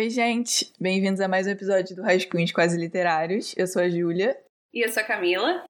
Oi, gente! Bem-vindos a mais um episódio do Rascunhos Quase Literários. Eu sou a Júlia. E eu sou a Camila.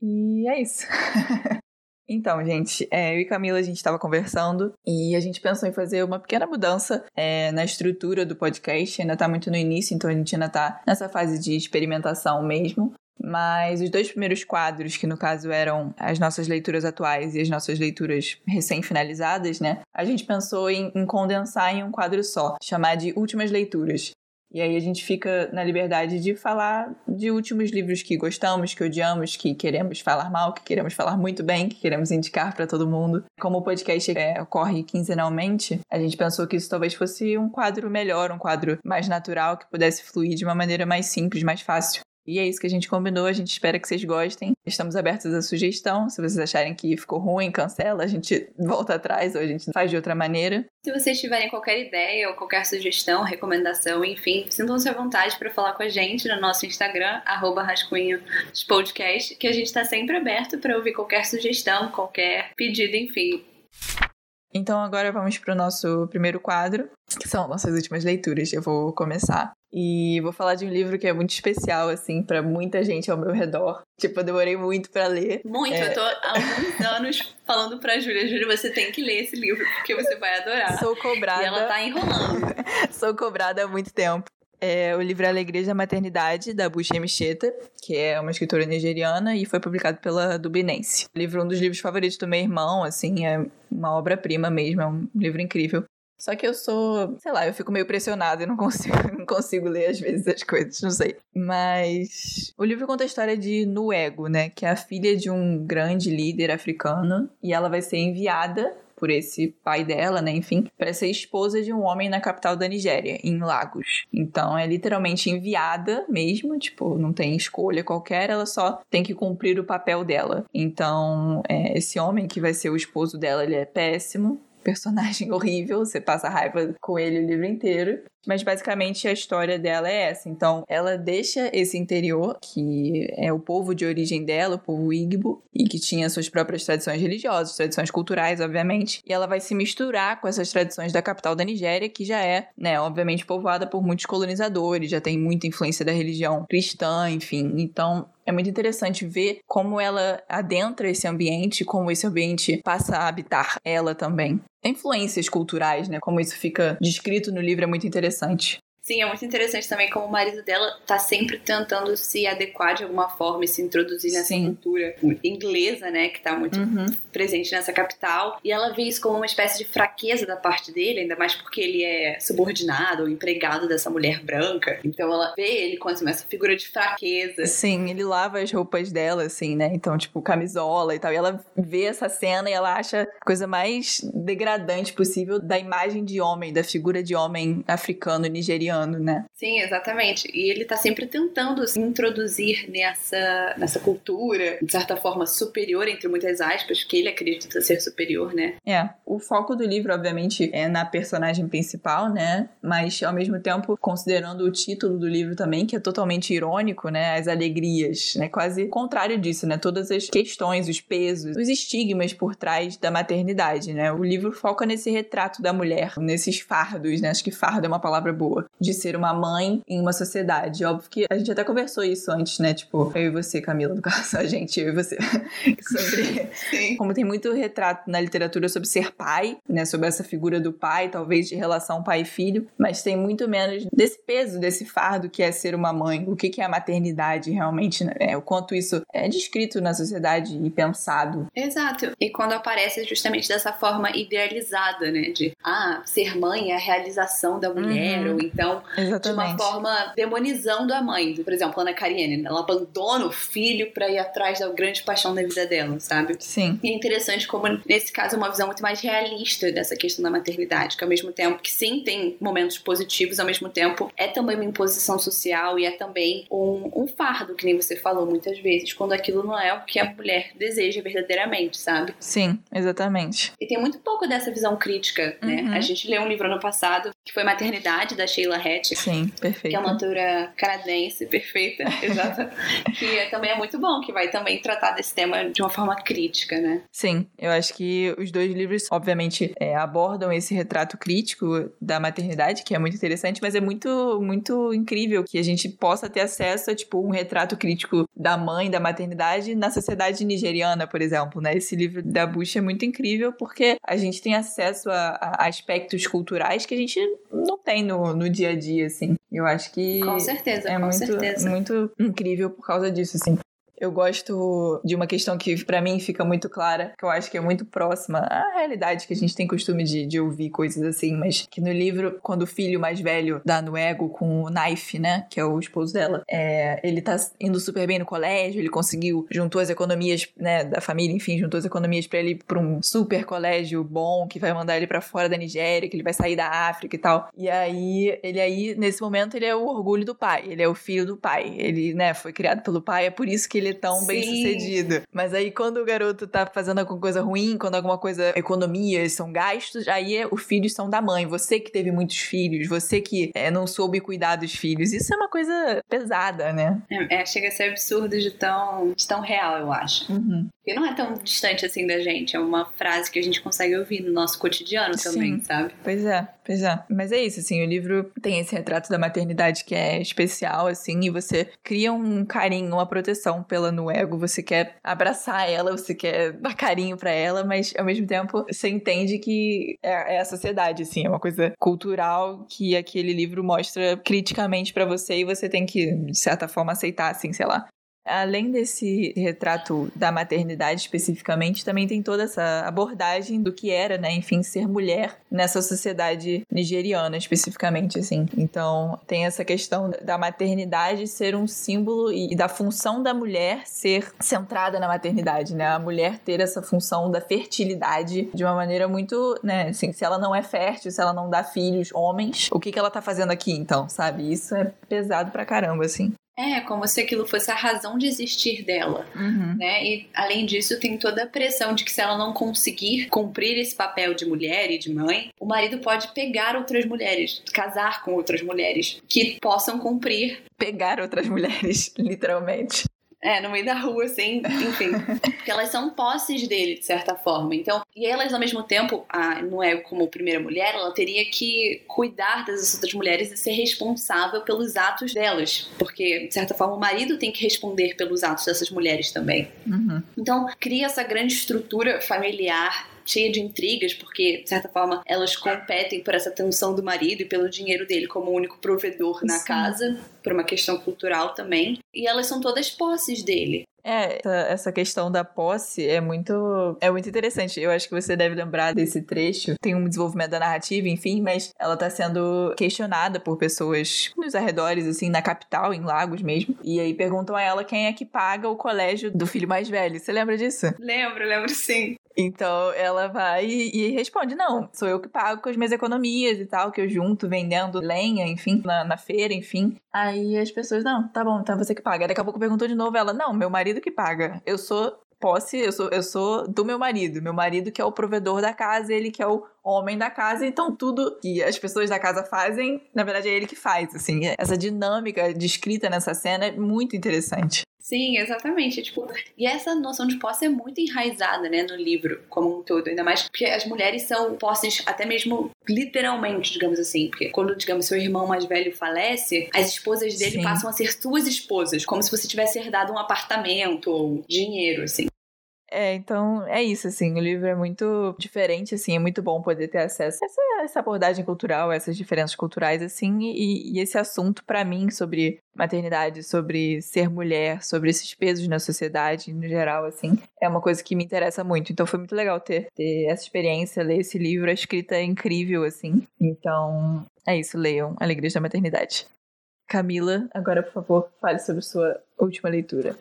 E é isso. então, gente, é, eu e Camila a gente estava conversando e a gente pensou em fazer uma pequena mudança é, na estrutura do podcast. Ainda está muito no início, então a gente ainda está nessa fase de experimentação mesmo. Mas os dois primeiros quadros, que no caso eram as nossas leituras atuais e as nossas leituras recém-finalizadas, né? A gente pensou em, em, condensar em um quadro só, chamar de Últimas Leituras. E aí a gente fica na liberdade de falar de últimos livros que gostamos, que odiamos, que queremos falar mal, que queremos falar muito bem, que queremos indicar para todo mundo. Como o podcast é, ocorre quinzenalmente, a gente pensou que isso talvez fosse um quadro melhor, um quadro mais natural, que pudesse fluir de uma maneira mais simples, mais fácil. E é isso que a gente combinou, a gente espera que vocês gostem. Estamos abertos à sugestão. Se vocês acharem que ficou ruim, cancela, a gente volta atrás ou a gente faz de outra maneira. Se vocês tiverem qualquer ideia ou qualquer sugestão, recomendação, enfim, sintam-se à vontade para falar com a gente no nosso Instagram, rascunhospodcast, que a gente está sempre aberto para ouvir qualquer sugestão, qualquer pedido, enfim. Então agora vamos para o nosso primeiro quadro, que são nossas últimas leituras. Eu vou começar e vou falar de um livro que é muito especial, assim, para muita gente ao meu redor. Tipo, eu demorei muito para ler. Muito, é... eu tô há alguns anos falando pra Júlia, Júlia, você tem que ler esse livro, porque você vai adorar. Sou cobrada. E ela tá enrolando. Sou cobrada há muito tempo. É o livro Alegria da Maternidade, da Bushi Micheta, que é uma escritora nigeriana e foi publicado pela Dubinense. O livro é um dos livros favoritos do meu irmão, assim, é uma obra-prima mesmo, é um livro incrível. Só que eu sou, sei lá, eu fico meio pressionada e não consigo, não consigo ler às vezes as coisas, não sei. Mas o livro conta a história de Nuego, né, que é a filha de um grande líder africano e ela vai ser enviada por esse pai dela, né, enfim, para ser esposa de um homem na capital da Nigéria, em Lagos. Então é literalmente enviada mesmo, tipo, não tem escolha qualquer, ela só tem que cumprir o papel dela. Então, é, esse homem que vai ser o esposo dela, ele é péssimo, personagem horrível, você passa raiva com ele o livro inteiro. Mas basicamente a história dela é essa. Então, ela deixa esse interior, que é o povo de origem dela, o povo Igbo, e que tinha suas próprias tradições religiosas, tradições culturais, obviamente, e ela vai se misturar com essas tradições da capital da Nigéria, que já é, né, obviamente povoada por muitos colonizadores, já tem muita influência da religião cristã, enfim. Então, é muito interessante ver como ela adentra esse ambiente, como esse ambiente passa a habitar ela também. Influências culturais, né? Como isso fica descrito no livro é muito interessante. Sim, é muito interessante também como o marido dela tá sempre tentando se adequar de alguma forma e se introduzir nessa Sim. cultura inglesa, né, que tá muito uhum. presente nessa capital. E ela vê isso como uma espécie de fraqueza da parte dele, ainda mais porque ele é subordinado ou empregado dessa mulher branca. Então ela vê ele como essa figura de fraqueza. Sim, ele lava as roupas dela, assim, né? Então, tipo, camisola e tal. E ela vê essa cena e ela acha a coisa mais degradante possível da imagem de homem, da figura de homem africano, nigeriano né? Sim, exatamente. E ele tá sempre tentando se introduzir nessa, nessa cultura, de certa forma superior, entre muitas aspas, que ele acredita ser superior, né? É. O foco do livro, obviamente, é na personagem principal, né? Mas, ao mesmo tempo, considerando o título do livro também, que é totalmente irônico, né? As alegrias, né? Quase o contrário disso, né? Todas as questões, os pesos, os estigmas por trás da maternidade, né? O livro foca nesse retrato da mulher, nesses fardos, né? Acho que fardo é uma palavra boa de ser uma mãe em uma sociedade. Óbvio que a gente até conversou isso antes, né? Tipo, eu e você, Camila, no caso, a gente, eu e você, sobre Sim. como tem muito retrato na literatura sobre ser pai, né? Sobre essa figura do pai, talvez de relação pai e filho, mas tem muito menos desse peso, desse fardo que é ser uma mãe, o que, que é a maternidade realmente, né? O quanto isso é descrito na sociedade e pensado. Exato. E quando aparece justamente dessa forma idealizada, né? De, ah, ser mãe é a realização da mulher, uhum. ou então Exatamente. de uma forma demonizando a mãe. Por exemplo, Ana Karenina, ela abandona o filho para ir atrás da grande paixão da vida dela, sabe? Sim. E é interessante como, nesse caso, é uma visão muito mais realista dessa questão da maternidade, que ao mesmo tempo que sim, tem momentos positivos, ao mesmo tempo é também uma imposição social e é também um, um fardo, que nem você falou muitas vezes, quando aquilo não é o que a mulher deseja verdadeiramente, sabe? Sim, exatamente. E tem muito pouco dessa visão crítica, né? Uhum. A gente leu um livro ano passado que foi Maternidade, da Sheila Hatch. Sim, perfeito. Que é uma autora canadense, perfeita, exata. que é, também é muito bom, que vai também tratar desse tema de uma forma crítica, né? Sim, eu acho que os dois livros, obviamente, é, abordam esse retrato crítico da maternidade, que é muito interessante, mas é muito, muito incrível que a gente possa ter acesso a, tipo, um retrato crítico da mãe, da maternidade na sociedade nigeriana, por exemplo, né? Esse livro da Bush é muito incrível porque a gente tem acesso a, a aspectos culturais que a gente não tem no, no dia a dia, assim. Eu acho que. Com certeza, é com muito, certeza. muito incrível por causa disso, assim. Eu gosto de uma questão que para mim fica muito clara, que eu acho que é muito próxima à realidade que a gente tem costume de, de ouvir coisas assim, mas que no livro, quando o filho mais velho dá no ego com o Knife, né, que é o esposo dela, é, ele tá indo super bem no colégio, ele conseguiu, juntou as economias, né, da família, enfim, juntou as economias para ele pra um super colégio bom, que vai mandar ele para fora da Nigéria, que ele vai sair da África e tal. E aí, ele aí, nesse momento, ele é o orgulho do pai, ele é o filho do pai, ele, né, foi criado pelo pai, é por isso que ele tão Sim. bem sucedido. Mas aí quando o garoto tá fazendo alguma coisa ruim, quando alguma coisa, economias são gastos, aí é, os filhos são da mãe. Você que teve muitos filhos, você que é, não soube cuidar dos filhos. Isso é uma coisa pesada, né? É, é, chega a ser absurdo de tão, de tão real, eu acho. Uhum. Porque não é tão distante assim da gente. É uma frase que a gente consegue ouvir no nosso cotidiano também, Sim. sabe? Pois é, pois é. Mas é isso, assim, o livro tem esse retrato da maternidade que é especial, assim, e você cria um carinho, uma proteção pela Nuego, você quer abraçar ela, você quer dar carinho pra ela, mas ao mesmo tempo você entende que é, é a sociedade, assim, é uma coisa cultural que aquele livro mostra criticamente pra você e você tem que, de certa forma, aceitar, assim, sei lá. Além desse retrato da maternidade especificamente, também tem toda essa abordagem do que era, né, enfim, ser mulher nessa sociedade nigeriana especificamente, assim. Então, tem essa questão da maternidade ser um símbolo e da função da mulher ser centrada na maternidade, né? A mulher ter essa função da fertilidade de uma maneira muito, né, assim, se ela não é fértil, se ela não dá filhos homens, o que que ela tá fazendo aqui então, sabe? Isso é pesado pra caramba, assim. É, como se aquilo fosse a razão de existir dela. Uhum. Né? E além disso, tem toda a pressão de que se ela não conseguir cumprir esse papel de mulher e de mãe, o marido pode pegar outras mulheres, casar com outras mulheres que possam cumprir. Pegar outras mulheres, literalmente. É, no meio da rua, assim, enfim. Porque elas são posses dele, de certa forma. Então, e elas, ao mesmo tempo, a, não é como primeira mulher, ela teria que cuidar das outras mulheres e ser responsável pelos atos delas. Porque, de certa forma, o marido tem que responder pelos atos dessas mulheres também. Uhum. Então, cria essa grande estrutura familiar cheia de intrigas, porque, de certa forma, elas competem por essa atenção do marido e pelo dinheiro dele como único provedor na Sim. casa, por uma questão cultural também. E elas são todas posses dele. É, essa, essa questão da posse é muito, é muito interessante. Eu acho que você deve lembrar desse trecho. Tem um desenvolvimento da narrativa, enfim, mas ela tá sendo questionada por pessoas nos arredores, assim, na capital, em Lagos mesmo. E aí perguntam a ela quem é que paga o colégio do filho mais velho. Você lembra disso? Lembro, lembro sim. Então ela vai e, e responde: Não, sou eu que pago com as minhas economias e tal, que eu junto vendendo lenha, enfim, na, na feira, enfim. Aí as pessoas: Não, tá bom, então você que paga. Aí daqui a pouco perguntou de novo: Ela, não, meu marido que paga. Eu sou posse, eu sou, eu sou do meu marido. Meu marido que é o provedor da casa, ele que é o homem da casa, então tudo que as pessoas da casa fazem, na verdade é ele que faz, assim. Essa dinâmica descrita nessa cena é muito interessante. Sim, exatamente. Tipo, e essa noção de posse é muito enraizada, né, no livro como um todo, ainda mais porque as mulheres são posses até mesmo literalmente, digamos assim, porque quando, digamos, seu irmão mais velho falece, as esposas dele Sim. passam a ser suas esposas, como se você tivesse herdado um apartamento ou dinheiro, assim. É, então é isso, assim, o livro é muito diferente, assim, é muito bom poder ter acesso a essa, essa abordagem cultural, essas diferenças culturais, assim, e, e esse assunto pra mim sobre maternidade, sobre ser mulher, sobre esses pesos na sociedade no geral, assim, é uma coisa que me interessa muito. Então foi muito legal ter, ter essa experiência, ler esse livro, a escrita é incrível, assim. Então é isso, leiam Alegrias da Maternidade. Camila, agora por favor, fale sobre sua última leitura.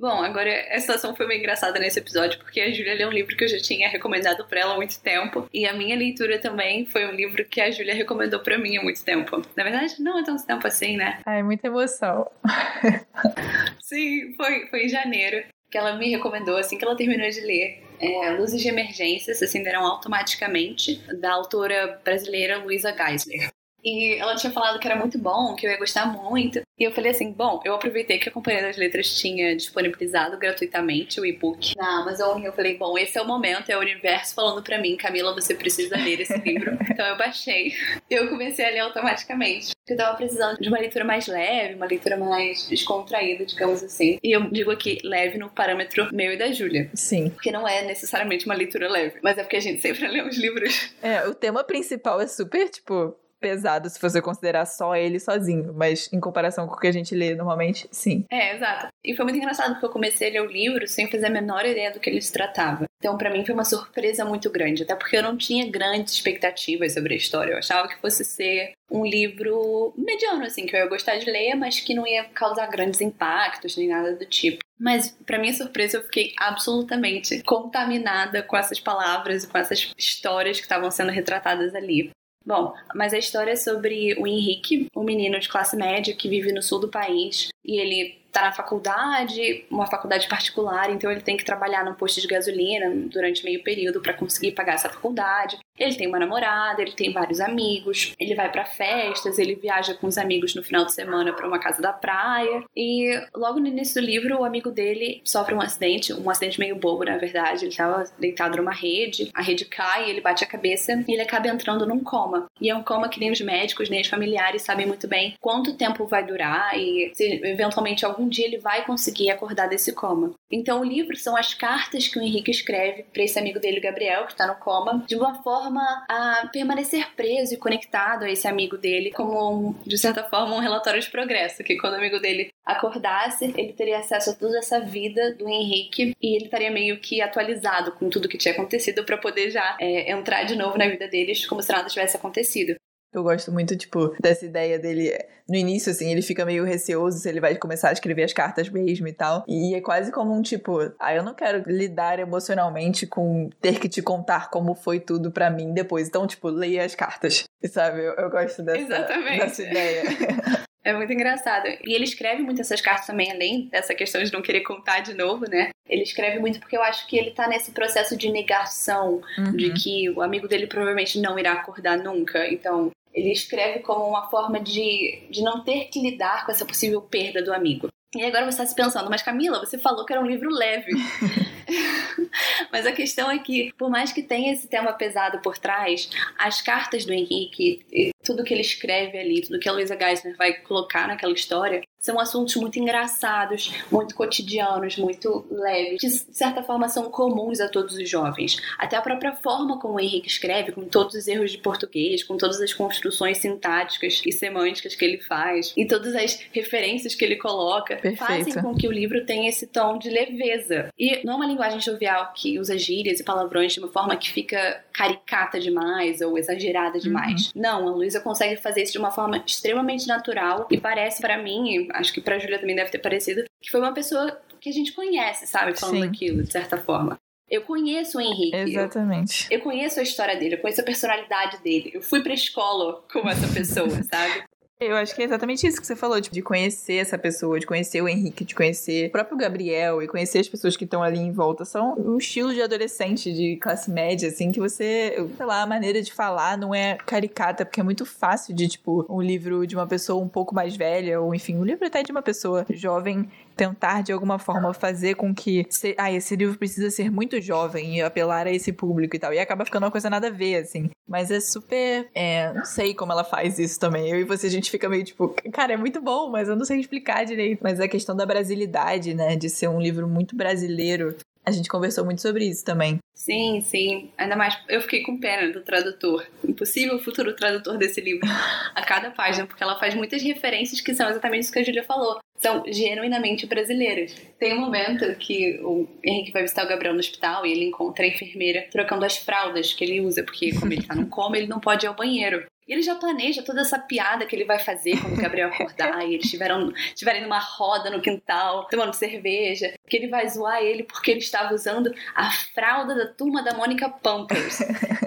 Bom, agora a situação foi meio engraçada nesse episódio, porque a Júlia leu um livro que eu já tinha recomendado pra ela há muito tempo, e a minha leitura também foi um livro que a Júlia recomendou pra mim há muito tempo. Na verdade, não é tanto tempo assim, né? Ai, muita emoção. Sim, foi, foi em janeiro que ela me recomendou assim que ela terminou de ler. É, Luzes de Emergência se acenderão automaticamente, da autora brasileira Luísa Geisler. E ela tinha falado que era muito bom, que eu ia gostar muito. E eu falei assim: bom, eu aproveitei que a Companhia das Letras tinha disponibilizado gratuitamente o e-book na Amazon. E eu falei: bom, esse é o momento, é o universo falando para mim, Camila, você precisa ler esse livro. então eu baixei. E eu comecei a ler automaticamente. Eu tava precisando de uma leitura mais leve, uma leitura mais descontraída, digamos assim. E eu digo aqui, leve no parâmetro meu e da Júlia. Sim. Porque não é necessariamente uma leitura leve, mas é porque a gente sempre lê uns livros. É, o tema principal é super, tipo, pesado se você considerar só ele sozinho, mas em comparação com o que a gente lê normalmente, sim. É, exato. E foi muito engraçado porque eu comecei a ler o livro sem fazer a menor ideia do que ele se tratava. Então, para mim, foi uma surpresa muito grande, até porque eu não tinha grandes expectativas sobre a história. Eu achava que fosse ser um livro mediano, assim, que eu ia gostar de ler, mas que não ia causar grandes impactos nem nada do tipo. Mas, para minha surpresa, eu fiquei absolutamente contaminada com essas palavras e com essas histórias que estavam sendo retratadas ali. Bom, mas a história é sobre o Henrique, um menino de classe média que vive no sul do país e ele tá na faculdade, uma faculdade particular, então ele tem que trabalhar num posto de gasolina durante meio período para conseguir pagar essa faculdade. Ele tem uma namorada, ele tem vários amigos, ele vai para festas, ele viaja com os amigos no final de semana para uma casa da praia. E logo no início do livro, o amigo dele sofre um acidente, um acidente meio bobo, na verdade. Ele tava deitado numa rede, a rede cai, ele bate a cabeça e ele acaba entrando num coma. E é um coma que nem os médicos, nem os familiares sabem muito bem quanto tempo vai durar e se eventualmente algum dia ele vai conseguir acordar desse coma. Então o livro são as cartas que o Henrique escreve para esse amigo dele, Gabriel, que está no coma, de uma forma a permanecer preso e conectado a esse amigo dele, como um, de certa forma um relatório de progresso, que quando o amigo dele acordasse, ele teria acesso a toda essa vida do Henrique e ele estaria meio que atualizado com tudo que tinha acontecido para poder já é, entrar de novo na vida deles como se nada tivesse acontecido. Eu gosto muito, tipo, dessa ideia dele. No início, assim, ele fica meio receoso se ele vai começar a escrever as cartas mesmo e tal. E é quase como um tipo, ah, eu não quero lidar emocionalmente com ter que te contar como foi tudo para mim depois. Então, tipo, leia as cartas. Sabe? Eu, eu gosto dessa, dessa ideia. É muito engraçado. E ele escreve muito essas cartas também, além dessa questão de não querer contar de novo, né? Ele escreve muito porque eu acho que ele tá nesse processo de negação uhum. de que o amigo dele provavelmente não irá acordar nunca. Então, ele escreve como uma forma de, de não ter que lidar com essa possível perda do amigo. E agora você está se pensando, mas Camila, você falou que era um livro leve. mas a questão é que, por mais que tenha esse tema pesado por trás, as cartas do Henrique, tudo que ele escreve ali, tudo que a Luisa Geisner vai colocar naquela história, são assuntos muito engraçados, muito cotidianos, muito leves, que de certa forma são comuns a todos os jovens. Até a própria forma como o Henrique escreve, com todos os erros de português, com todas as construções sintáticas e semânticas que ele faz, e todas as referências que ele coloca, Perfeito. fazem com que o livro tenha esse tom de leveza. E não é uma linguagem jovial que usa gírias e palavrões de uma forma que fica caricata demais ou exagerada demais. Uhum. Não, a Luísa consegue fazer isso de uma forma extremamente natural e parece para mim acho que pra Júlia também deve ter parecido, que foi uma pessoa que a gente conhece, sabe? Falando Sim. aquilo, de certa forma. Eu conheço o Henrique. Exatamente. Eu, eu, conheço a história dele, eu conheço a personalidade dele. Eu fui pra escola com essa pessoa, sabe? Eu acho que é exatamente isso que você falou, tipo, de conhecer essa pessoa, de conhecer o Henrique, de conhecer o próprio Gabriel e conhecer as pessoas que estão ali em volta. São um estilo de adolescente, de classe média, assim, que você, sei lá, a maneira de falar não é caricata, porque é muito fácil de, tipo, um livro de uma pessoa um pouco mais velha, ou enfim, um livro até de uma pessoa jovem tentar de alguma forma fazer com que se, ah, esse livro precisa ser muito jovem e apelar a esse público e tal. E acaba ficando uma coisa nada a ver, assim. Mas é super. É, não sei como ela faz isso também. Eu e você, a gente fica meio tipo, cara, é muito bom, mas eu não sei explicar direito. Mas a questão da brasilidade, né? De ser um livro muito brasileiro. A gente conversou muito sobre isso também. Sim, sim. Ainda mais, eu fiquei com pena do tradutor. Impossível futuro tradutor desse livro a cada página, porque ela faz muitas referências que são exatamente isso que a Julia falou. São genuinamente brasileiras. Tem um momento que o Henrique vai visitar o Gabriel no hospital e ele encontra a enfermeira trocando as fraldas que ele usa, porque como ele tá no coma, ele não pode ir ao banheiro. E ele já planeja toda essa piada que ele vai fazer quando o Gabriel acordar e eles estiverem numa roda no quintal, tomando cerveja, que ele vai zoar ele porque ele estava usando a fralda da turma da Mônica Pampers.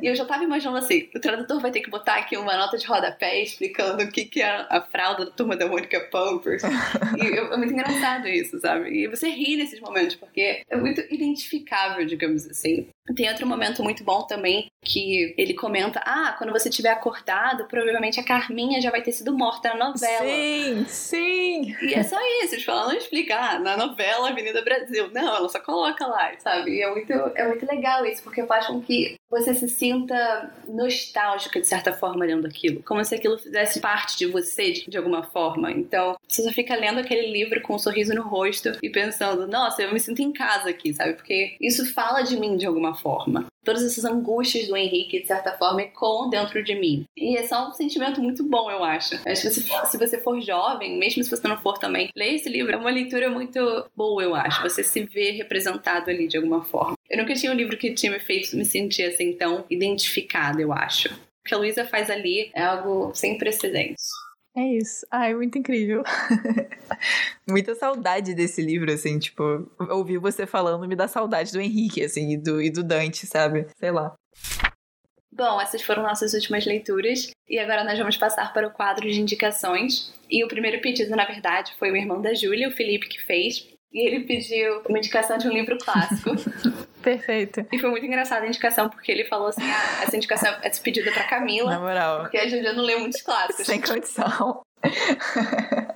e eu já tava imaginando assim, o tradutor vai ter que botar aqui uma nota de rodapé explicando o que, que é a fralda da turma da Mônica Pampers. E é muito engraçado isso, sabe? E você ri nesses momentos, porque é muito identificável, digamos assim. Tem outro momento muito bom também que ele comenta: Ah, quando você tiver acordado, provavelmente a Carminha já vai ter sido morta na novela. Sim, sim. E é só isso, tipo, ela não explica, ah, na novela Avenida Brasil. Não, ela só coloca lá, sabe? E é muito, é muito legal isso, porque faz com que você se sinta nostálgica de certa forma lendo aquilo. Como se aquilo fizesse parte de você de, de alguma forma. Então, você só fica lendo aquele livro com um sorriso no rosto e pensando, nossa, eu me sinto em casa aqui, sabe? Porque isso fala de mim de alguma forma todas essas angústias do Henrique, de certa forma, ecoam dentro de mim. E é só um sentimento muito bom, eu acho. Acho que se, você for jovem, mesmo se você não for também, leia esse livro. É uma leitura muito boa, eu acho. Você se vê representado ali de alguma forma. Eu nunca tinha um livro que tinha me feito me sentir assim tão identificada, eu acho. O que a Luísa faz ali é algo sem precedentes. É isso. Ai, muito incrível. Muita saudade desse livro, assim, tipo, ouvir você falando me dá saudade do Henrique, assim, e do, e do Dante, sabe? Sei lá. Bom, essas foram nossas últimas leituras e agora nós vamos passar para o quadro de indicações. E o primeiro pedido, na verdade, foi o irmão da Júlia, o Felipe, que fez. E ele pediu uma indicação de um livro clássico. Perfeito. E foi muito engraçada a indicação, porque ele falou assim: ah, essa indicação é despedida pra Camila. Na moral. Porque a Júlia não lê muitos clássicos. Sem condição.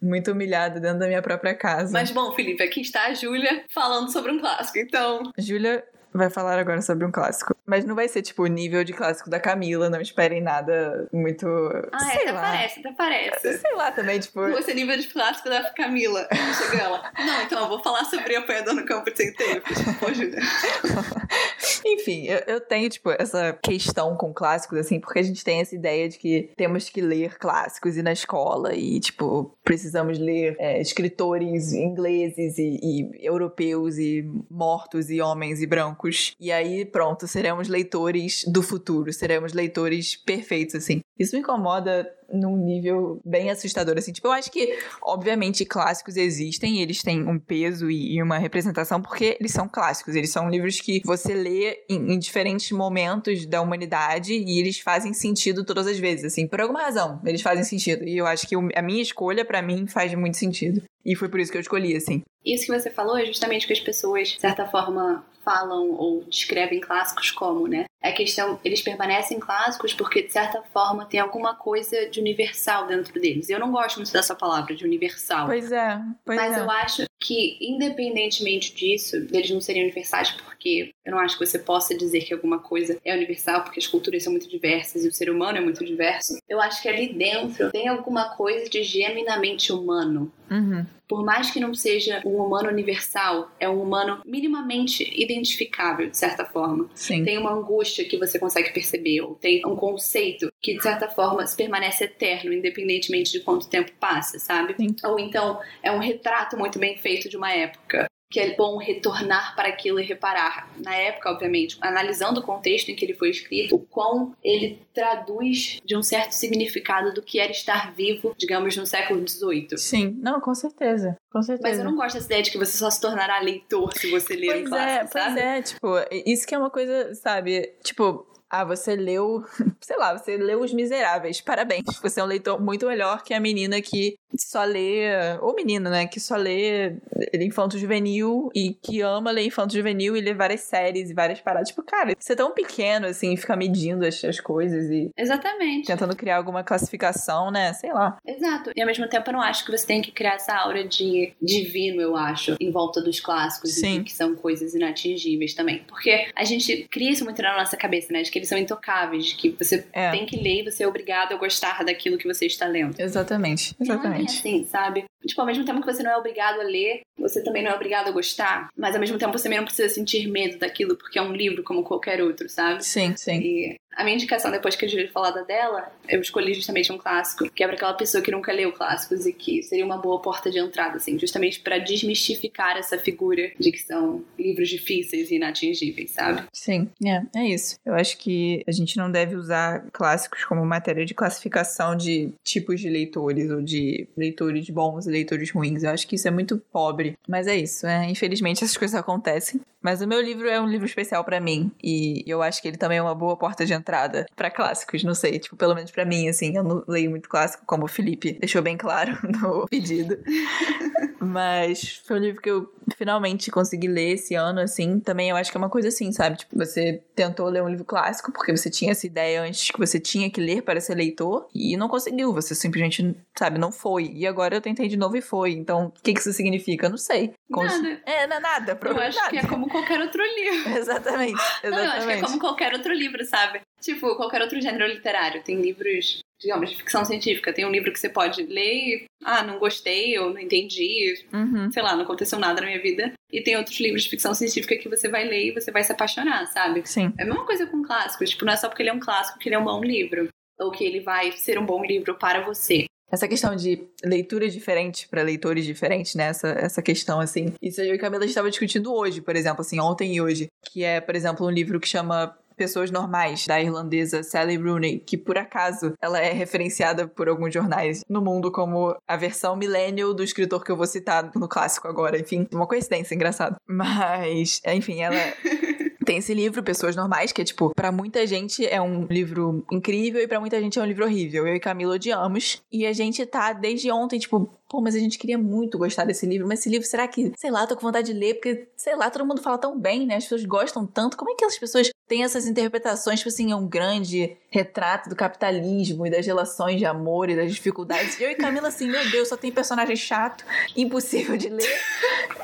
muito humilhada dentro da minha própria casa. Mas bom, Felipe, aqui está a Júlia falando sobre um clássico, então. Júlia vai falar agora sobre um clássico. Mas não vai ser, tipo, o nível de clássico da Camila, não esperem nada muito. Ah, é, sei até lá. parece, até parece. Sei lá também, tipo. Você é nível de clássico da Camila. Chega ela. Não, então eu vou falar sobre apanhador no campo de centeio. Tipo, pô. Enfim, eu, eu tenho, tipo, essa questão com clássicos, assim, porque a gente tem essa ideia de que temos que ler clássicos e na escola, e, tipo, precisamos ler é, escritores ingleses e, e europeus e mortos e homens e brancos. E aí, pronto, seremos seremos leitores do futuro, seremos leitores perfeitos, assim. Isso me incomoda num nível bem assustador, assim. Tipo, eu acho que, obviamente, clássicos existem, eles têm um peso e, uma representação porque eles são clássicos. Eles são livros que você lê em, em, diferentes momentos da humanidade e eles fazem sentido todas as vezes, assim. Por alguma razão, eles fazem sentido. E eu acho que a minha escolha, para mim, faz muito sentido. E foi por isso que eu escolhi, assim. Isso que você falou é justamente que as pessoas, de certa forma, falam ou descrevem clássicos como, né? É questão, eles permanecem clássicos porque, de certa forma, tem alguma coisa de universal dentro deles. Eu não gosto muito dessa palavra, de universal. Pois é, pois Mas é. eu acho que, independentemente disso, deles não serem universais, porque eu não acho que você possa dizer que alguma coisa é universal, porque as culturas são muito diversas e o ser humano é muito diverso. Eu acho que ali dentro tem alguma coisa de genuinamente humano. Uhum. Por mais que não seja um humano universal, é um humano minimamente identificável, de certa forma. Sim. Tem uma angústia que você consegue perceber, ou tem um conceito que, de certa forma, permanece eterno, independentemente de quanto tempo passa, sabe? Sim. Ou então é um retrato muito bem feito de uma época que é bom retornar para aquilo e reparar. Na época, obviamente, analisando o contexto em que ele foi escrito, o quão ele traduz de um certo significado do que era estar vivo, digamos, no século XVIII. Sim, não, com certeza. Com certeza. Mas eu não gosto dessa ideia de que você só se tornará leitor se você ler pois um clássico, é, sabe? Pois é, tipo, isso que é uma coisa, sabe? Tipo, ah, você leu, sei lá, você leu Os Miseráveis. Parabéns. Você é um leitor muito melhor que a menina que só lê, ou menina, né, que só lê infanto juvenil e que ama ler infanto juvenil e lê várias séries e várias paradas. Tipo, cara, você é tão pequeno assim, fica medindo as, as coisas e Exatamente. tentando criar alguma classificação, né? Sei lá. Exato. E ao mesmo tempo eu não acho que você tem que criar essa aura de divino, eu acho, em volta dos clássicos Sim. que são coisas inatingíveis também. Porque a gente cria isso muito na nossa cabeça, né? De que eles são intocáveis, de que você É. tem que ler e você é obrigado a gostar daquilo que você está lendo. Exatamente. É Exatamente. assim, sabe? Tipo, ao mesmo tempo que você não é obrigado a ler, você também não é obrigado a gostar, mas ao mesmo tempo você também não precisa sentir medo daquilo, porque é um livro como qualquer outro, sabe? Sim, sim. E a minha indicação, depois que a Julia falada dela, eu escolhi justamente um clássico, que é pra aquela pessoa que nunca leu clássicos e que seria uma boa porta de entrada, assim, justamente pra desmistificar essa figura de que são livros difíceis e inatingíveis, sabe? Sim, é, é isso. Eu acho que a gente não deve usar clássicos como matéria de classificação de tipos de leitores ou de leitores bons e leitores ruins. Eu acho que isso é muito pobre. Mas é isso, é. Infelizmente essas coisas acontecem. Mas o meu livro é um livro especial pra mim e eu acho que ele também é uma boa porta de entrada pra clássicos, não sei, tipo, pelo menos pra mim, assim, eu não leio muito clássico, como o Felipe deixou bem claro no pedido. Mas foi um livro que eu finalmente consegui ler esse ano, assim, também eu acho que é uma coisa assim, sabe? Tipo, você tentou ler um livro clássico porque você tinha essa ideia antes que você tinha que ler para ser leitor e não conseguiu, você simplesmente, sabe, não foi. E agora eu tentei de novo e foi. Então, o que, que isso significa? Eu não sei. Nada. É, não é nada. Eu acho nada. que é como qualquer outro livro. exatamente, exatamente. Não, eu acho que é como qualquer outro livro, sabe? Tipo, qualquer outro gênero literário. Tem livros digamos, de ficção científica. Tem um livro que você pode ler e, ah, não gostei, ou não entendi, uhum. sei lá, não aconteceu nada na minha vida. E tem outros livros de ficção científica que você vai ler e você vai se apaixonar, sabe? Sim. É a mesma coisa com clássicos, tipo, não é só porque ele é um clássico que ele é um bom livro, ou que ele vai ser um bom livro para você. Essa questão de leitura diferente para leitores diferentes, né? Essa, essa questão, assim. Isso eu e Camila estava discutindo hoje, por exemplo, assim, ontem e hoje. Que é, por exemplo, um livro que chama Pessoas Normais, da irlandesa Sally Rooney, que por acaso ela é referenciada por alguns jornais no mundo como a versão millennial do escritor que eu vou citar no clássico agora. Enfim, uma coincidência, engraçado. Mas, enfim, ela. Tem esse livro, Pessoas Normais, que é tipo, para muita gente é um livro incrível e para muita gente é um livro horrível. Eu e Camila odiamos. E a gente tá desde ontem, tipo, pô, mas a gente queria muito gostar desse livro, mas esse livro, será que, sei lá, tô com vontade de ler, porque, sei lá, todo mundo fala tão bem, né? As pessoas gostam tanto. Como é que as pessoas têm essas interpretações, tipo assim, é um grande retrato do capitalismo e das relações de amor e das dificuldades. Eu e Camila, assim, meu Deus, só tem personagem chato, impossível de ler.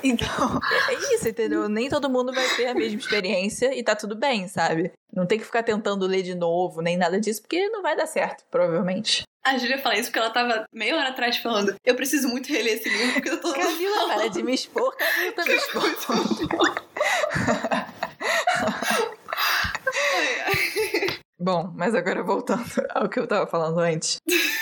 Então, é isso, entendeu? Nem todo mundo vai ter a mesma experiência e tá tudo bem, sabe? Não tem que ficar tentando ler de novo, nem nada disso, porque não vai dar certo, provavelmente. A Júlia fala isso porque ela tava meia hora atrás falando eu preciso muito reler esse livro porque eu tô... Camila, para de me expor, Camila tá me expondo. Bom, mas agora voltando ao que eu tava falando antes.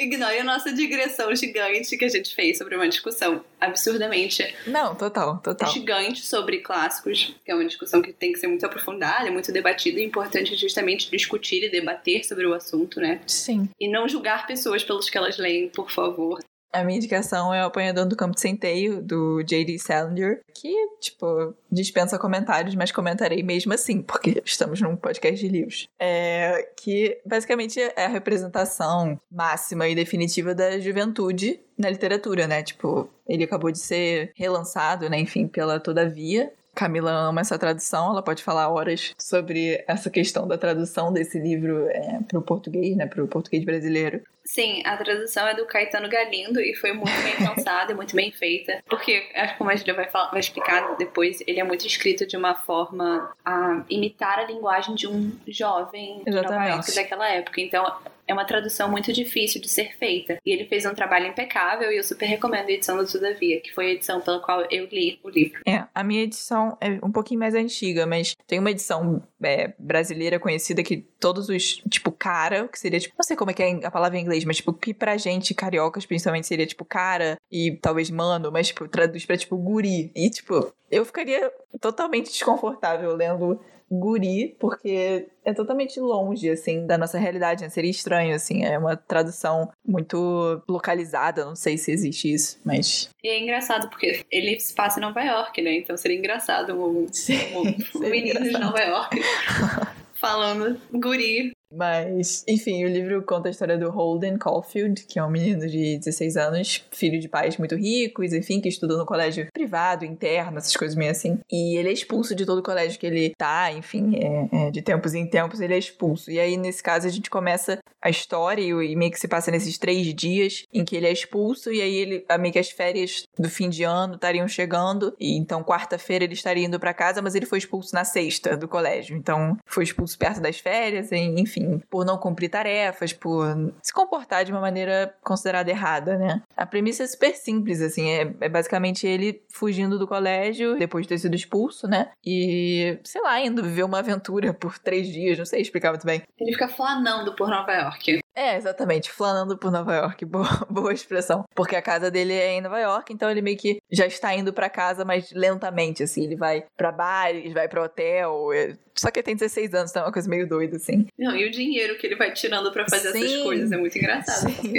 Ignore a nossa digressão gigante que a gente fez sobre uma discussão absurdamente. Não, total, total. Gigante sobre clássicos, que é uma discussão que tem que ser muito aprofundada, muito debatida e é importante justamente discutir e debater sobre o assunto, né? Sim. E não julgar pessoas pelos que elas leem, por favor. A minha indicação é o Apanhador do Campo de Centeio, do J.D. Salinger, que, tipo, dispensa comentários, mas comentarei mesmo assim, porque estamos num podcast de livros. É, que basicamente é a representação máxima e definitiva da juventude na literatura, né? Tipo, ele acabou de ser relançado, né, enfim, pela Todavia, Camila ama essa tradução, ela pode falar horas sobre essa questão da tradução desse livro é, para o português, né, para o português brasileiro. Sim, a tradução é do Caetano Galindo e foi muito bem pensada e muito bem feita. Porque, acho que como a gente vai, falar, vai explicar depois, ele é muito escrito de uma forma a imitar a linguagem de um jovem Nova York daquela época. Então, é uma tradução muito difícil de ser feita. E ele fez um trabalho impecável e eu super recomendo a edição do Todavia, que foi a edição pela qual eu li o livro. É, a minha edição é um pouquinho mais antiga, mas tem uma edição é, brasileira conhecida que todos os, tipo, cara, que seria tipo, não sei como é que é a palavra em inglês, mas tipo, que pra gente, cariocas, principalmente, seria tipo cara e talvez mano, mas tipo, traduz pra tipo guri. E tipo, eu ficaria totalmente desconfortável lendo guri, porque é totalmente longe, assim, da nossa realidade, né? Seria estranho, assim, é uma tradução muito localizada, não sei se existe isso, mas... E é engraçado, porque ele se passa em Nova York, né? Então seria engraçado um, Sim, um, um menino engraçado. de Nova York falando guri mas, enfim, o livro conta a história do Holden Caulfield, que é um menino de 16 anos, filho de pais muito ricos, enfim, que estuda no colégio privado, interno, essas coisas meio assim. E ele é expulso de todo o colégio que ele tá, enfim, é, é, de tempos em tempos ele é expulso. E aí, nesse caso, a gente começa a história e, meio que se passa nesses três dias em que ele é expulso, e aí ele, meio que as férias do fim de ano estariam chegando, e então quarta-feira ele estaria indo para casa, mas ele foi expulso na sexta do colégio. Então, foi expulso perto das férias, enfim enfim, por não cumprir tarefas, por se comportar de uma maneira considerada errada, né? A premissa é super simples, assim, é, é basicamente ele fugindo do colégio depois de ter sido expulso, né? E, sei lá, indo viver uma aventura por três dias, não sei explicar muito bem. Ele fica flanando por Nova York. É, exatamente, flanando por Nova York, boa, boa expressão. Porque a casa dele é em Nova York, então ele meio que já está indo para casa, mas lentamente, assim. Ele vai para bares, vai para hotel. É, só que ele tem 16 anos, então é uma coisa meio doida, assim. Não, e o dinheiro que ele vai tirando para fazer Sim. essas coisas é muito engraçado. Sim.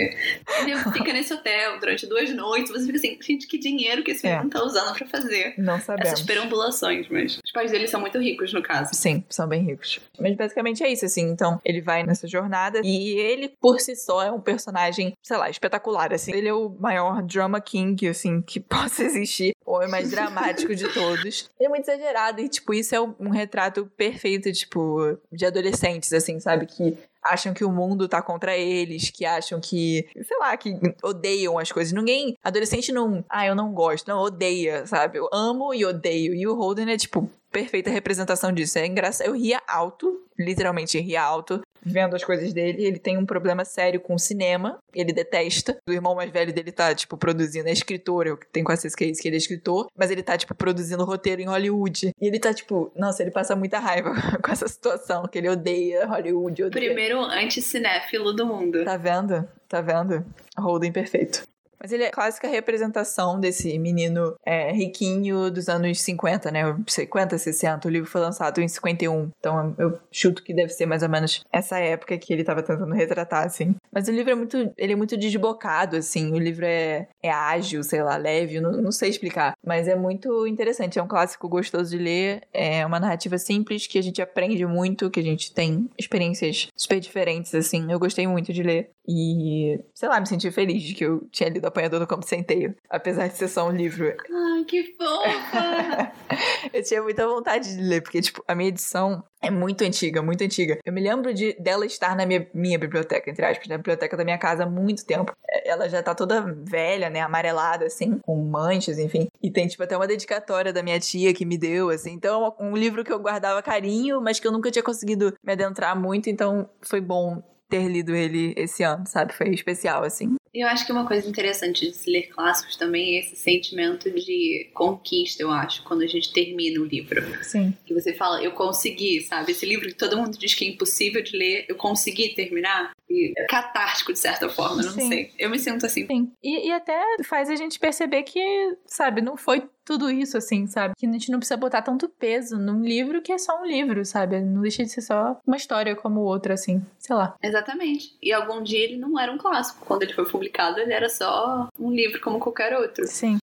Porque ele fica nesse hotel durante duas noites, você fica assim, gente, que dinheiro que esse menino é. tá usando para fazer Não sabemos. essas perambulações, mas os pais dele são muito ricos, no caso. Sim, são bem ricos. Mas basicamente é isso, assim. Então, ele vai nessa jornada e ele por si só, é um personagem, sei lá, espetacular, assim. Ele é o maior drama king, assim, que possa existir. O homem mais dramático de todos. Ele é muito exagerado e, tipo, isso é um retrato perfeito, tipo, de adolescentes, assim, sabe? Que acham que o mundo tá contra eles, que acham que, sei lá, que odeiam as coisas. Ninguém, adolescente não, ah, eu não gosto, não, odeia, sabe? Eu amo e odeio. E o Holden é tipo perfeita representação disso. É engraçado. Eu ria alto, literalmente ria alto, vendo as coisas dele. Ele tem um problema sério com o cinema. Ele detesta. O irmão mais velho dele tá, tipo, produzindo. É escritor. Eu tenho quase certeza que é isso, que ele é escritor. Mas ele tá, tipo, produzindo roteiro em Hollywood. E ele tá, tipo, nossa, ele passa muita raiva com essa situação. Que ele odeia Hollywood. Odeia. Primeiro anti-cinéfilo do mundo. Tá vendo? Tá vendo? Holden perfeito. Mas ele é a clássica representação desse menino é, riquinho dos anos 50, né? 50, 60. O livro foi lançado em 51. Então eu chuto que deve ser mais ou menos essa época que ele estava tentando retratar, assim. Mas o livro é muito. Ele é muito desbocado, assim. O livro é, é ágil, sei lá, leve, não, não sei explicar. Mas é muito interessante. É um clássico gostoso de ler. É uma narrativa simples que a gente aprende muito, que a gente tem experiências super diferentes, assim. Eu gostei muito de ler. E, sei lá, me senti feliz de que eu tinha lido Apanhador do Campo Centeio, apesar de ser só um livro. Ai, que fofa! eu tinha muita vontade de ler, porque, tipo, a minha edição é muito antiga, muito antiga. Eu me lembro de dela estar na minha, minha biblioteca, entre aspas, na biblioteca da minha casa há muito tempo. É, ela já tá toda velha, né, amarelada, assim, com manchas, enfim. E tem, tipo, até uma dedicatória da minha tia que me deu, assim. Então, é um livro que eu guardava carinho, mas que eu nunca tinha conseguido me adentrar muito, então foi bom ter lido ele esse ano, sabe? Foi especial, assim. Eu acho que uma coisa interessante de se ler clássicos também é esse sentimento de conquista, eu acho, quando a gente termina o livro. Sim. Que você fala, eu consegui, sabe? Esse livro que todo mundo diz que é impossível de ler, eu consegui terminar. E catártico, de certa forma, não Sim. sei. Eu me sinto assim. Sim. E, e até faz a gente perceber que, sabe, não foi tudo isso, assim, sabe? Que a gente não precisa botar tanto peso num livro que é só um livro, sabe? Não deixa de ser só uma história como outra, assim. Sei lá. Exatamente. E algum dia ele não era um clássico. Quando ele foi publicado, ele era só um livro como qualquer outro. Sim.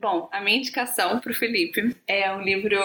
Bom, a minha indicação pro Felipe é um livro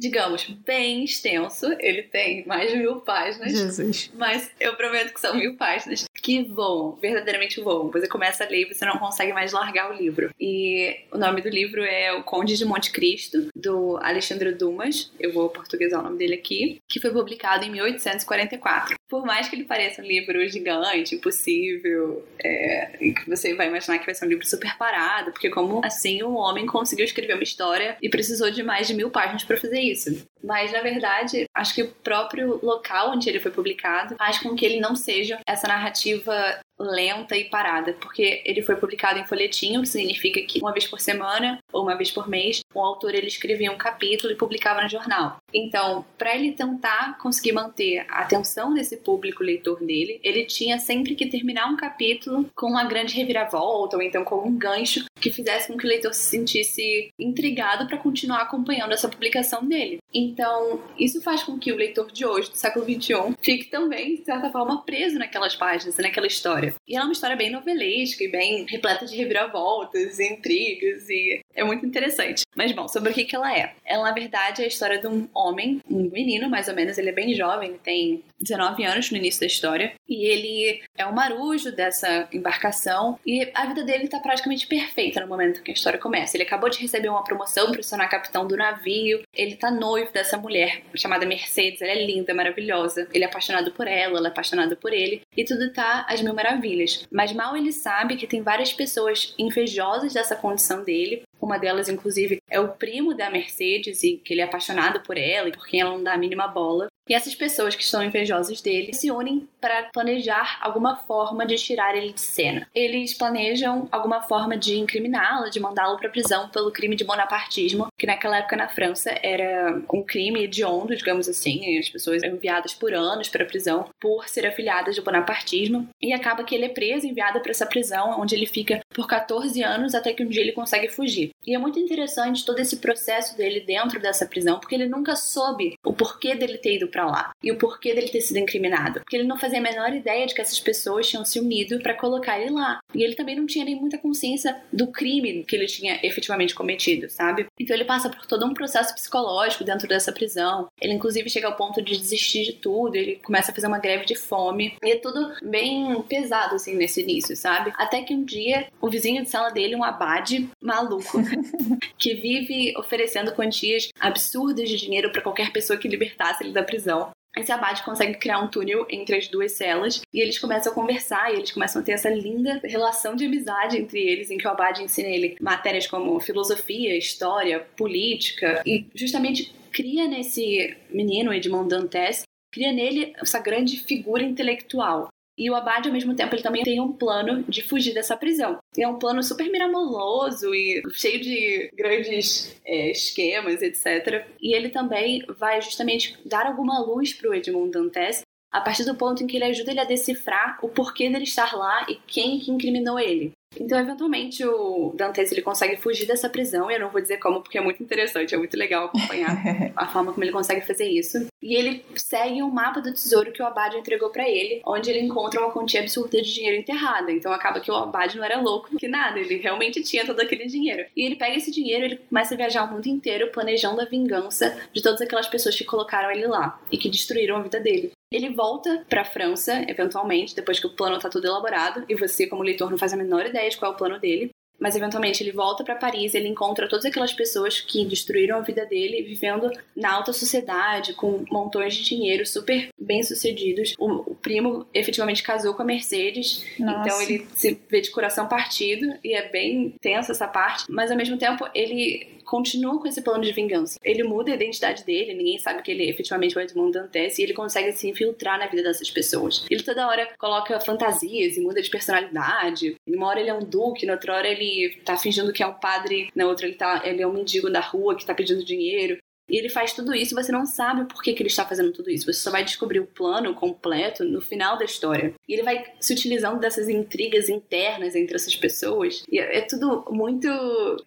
digamos, bem extenso. Ele tem mais de mil páginas. Jesus. Mas eu prometo que são mil páginas que voam, verdadeiramente voam. Você começa a ler e você não consegue mais largar o livro. E o nome do livro é O Conde de Monte Cristo, do Alexandre Dumas. Eu vou portuguesar o nome dele aqui. Que foi publicado em 1844. Por mais que ele pareça um livro gigante, impossível, é, que você vai imaginar que vai ser um livro super parado, porque como assim um homem conseguiu escrever uma história e precisou de mais de mil páginas para fazer isso isso. Mas, na verdade, acho que o próprio local onde ele foi publicado faz com que ele não seja essa narrativa lenta e parada, porque ele foi publicado em folhetinho, que significa que uma vez por semana ou uma vez por mês, o autor ele escrevia um capítulo e publicava no jornal. Então, para ele tentar conseguir manter a atenção desse público leitor dele, ele tinha sempre que terminar um capítulo com uma grande reviravolta ou então com um gancho que fizesse com que o leitor se sentisse intrigado para continuar acompanhando essa publicação dele. Então, isso faz com que o leitor de hoje, do século XXI, fique também, de certa forma, preso naquelas páginas, naquela história. E ela é uma história bem novelesca e bem repleta de reviravoltas e intrigas, e é muito interessante. Mas, bom, sobre o que, que ela é? Ela, na verdade, é a história de um homem, um menino, mais ou menos, ele é bem jovem, tem 19 anos no início da história, e ele é o marujo dessa embarcação, e a vida dele tá praticamente perfeita no momento que a história começa. Ele acabou de receber uma promoção para se tornar capitão do navio, ele tá noivo dessa mulher chamada Mercedes, ela é linda, maravilhosa, ele é apaixonado por ela, ela é apaixonada por ele, e tudo tá às mil maravilhas. Mas mal ele sabe que tem várias pessoas invejosas dessa condição dele, uma delas, inclusive, é o primo da Mercedes e que ele é apaixonado por ela e por quem ela não dá a mínima bola. E essas pessoas que estão invejosas dele se unem para planejar alguma forma de tirar ele de cena. Eles planejam alguma forma de incriminá-lo, de mandá-lo para prisão pelo crime de bonapartismo, que naquela época na França era um crime hediondo, digamos assim. As pessoas eram enviadas por anos para prisão por ser afiliadas do bonapartismo. E acaba que ele é preso, enviado para essa prisão, onde ele fica por 14 anos até que um dia ele consegue fugir. E é muito interessante todo esse processo dele dentro dessa prisão, porque ele nunca soube o porquê dele ter ido para para lá e o porquê dele ter sido incriminado. Porque ele não fazia a menor ideia de que essas pessoas tinham se unido para colocar ele lá. E ele também não tinha nem muita consciência do crime que ele tinha efetivamente cometido, sabe? Então ele passa por todo um processo psicológico dentro dessa prisão. Ele inclusive chega ao ponto de desistir de tudo, ele começa a fazer uma greve de fome. E é tudo bem pesado assim nesse início, sabe? Até que um dia o vizinho de sala dele, um abade maluco, que vive oferecendo quantias absurdas de dinheiro para qualquer pessoa que libertasse ele da prisão. Esse abade consegue criar um túnel entre as duas celas e eles começam a conversar e eles começam a ter essa linda relação de amizade entre eles, em que o abade ensina ele matérias como filosofia, história, política e justamente cria nesse menino Edmond Dantes, cria nele essa grande figura intelectual. E o Abade, ao mesmo tempo, ele também tem um plano de fugir dessa prisão. E é um plano super miramoloso e cheio de grandes é, esquemas, etc. E ele também vai justamente dar alguma luz para o Edmond Dantes a partir do ponto em que ele ajuda ele a decifrar o porquê dele estar lá e quem que incriminou ele. Então, eventualmente, o Dantes ele consegue fugir dessa prisão, e eu não vou dizer como, porque é muito interessante, é muito legal acompanhar a forma como ele consegue fazer isso. E ele segue um mapa do tesouro que o Abade entregou para ele, onde ele encontra uma quantia absurda de dinheiro enterrada. Então acaba que o Abade não era louco que nada, ele realmente tinha todo aquele dinheiro. E ele pega esse dinheiro, ele começa a viajar o mundo inteiro planejando a vingança de todas aquelas pessoas que colocaram ele lá e que destruíram a vida dele. Ele volta para a França, eventualmente, depois que o plano está todo elaborado, e você, como leitor, não faz a menor ideia de qual é o plano dele mas eventualmente ele volta para Paris, ele encontra todas aquelas pessoas que destruíram a vida dele, vivendo na alta sociedade, com montões de dinheiro, super bem-sucedidos. O, o, primo efetivamente casou com a Mercedes, Nossa. então ele se vê de coração partido e é bem tensa essa parte, mas ao mesmo tempo ele continua com esse plano de vingança. Ele muda a identidade dele, ninguém sabe que ele é efetivamente o Edmond Dantes e ele consegue se infiltrar na vida dessas pessoas. Ele toda hora coloca fantasias e muda de personalidade. Uma hora ele é um duque, na outra hora ele tá fingindo que é um padre, na outra ele, tá, ele é um mendigo da rua que tá pedindo dinheiro. E ele faz tudo isso você não sabe por que, que ele está fazendo tudo isso. Você só vai descobrir o plano completo no final da história. E ele vai se utilizando dessas intrigas internas entre essas pessoas. E é, é tudo muito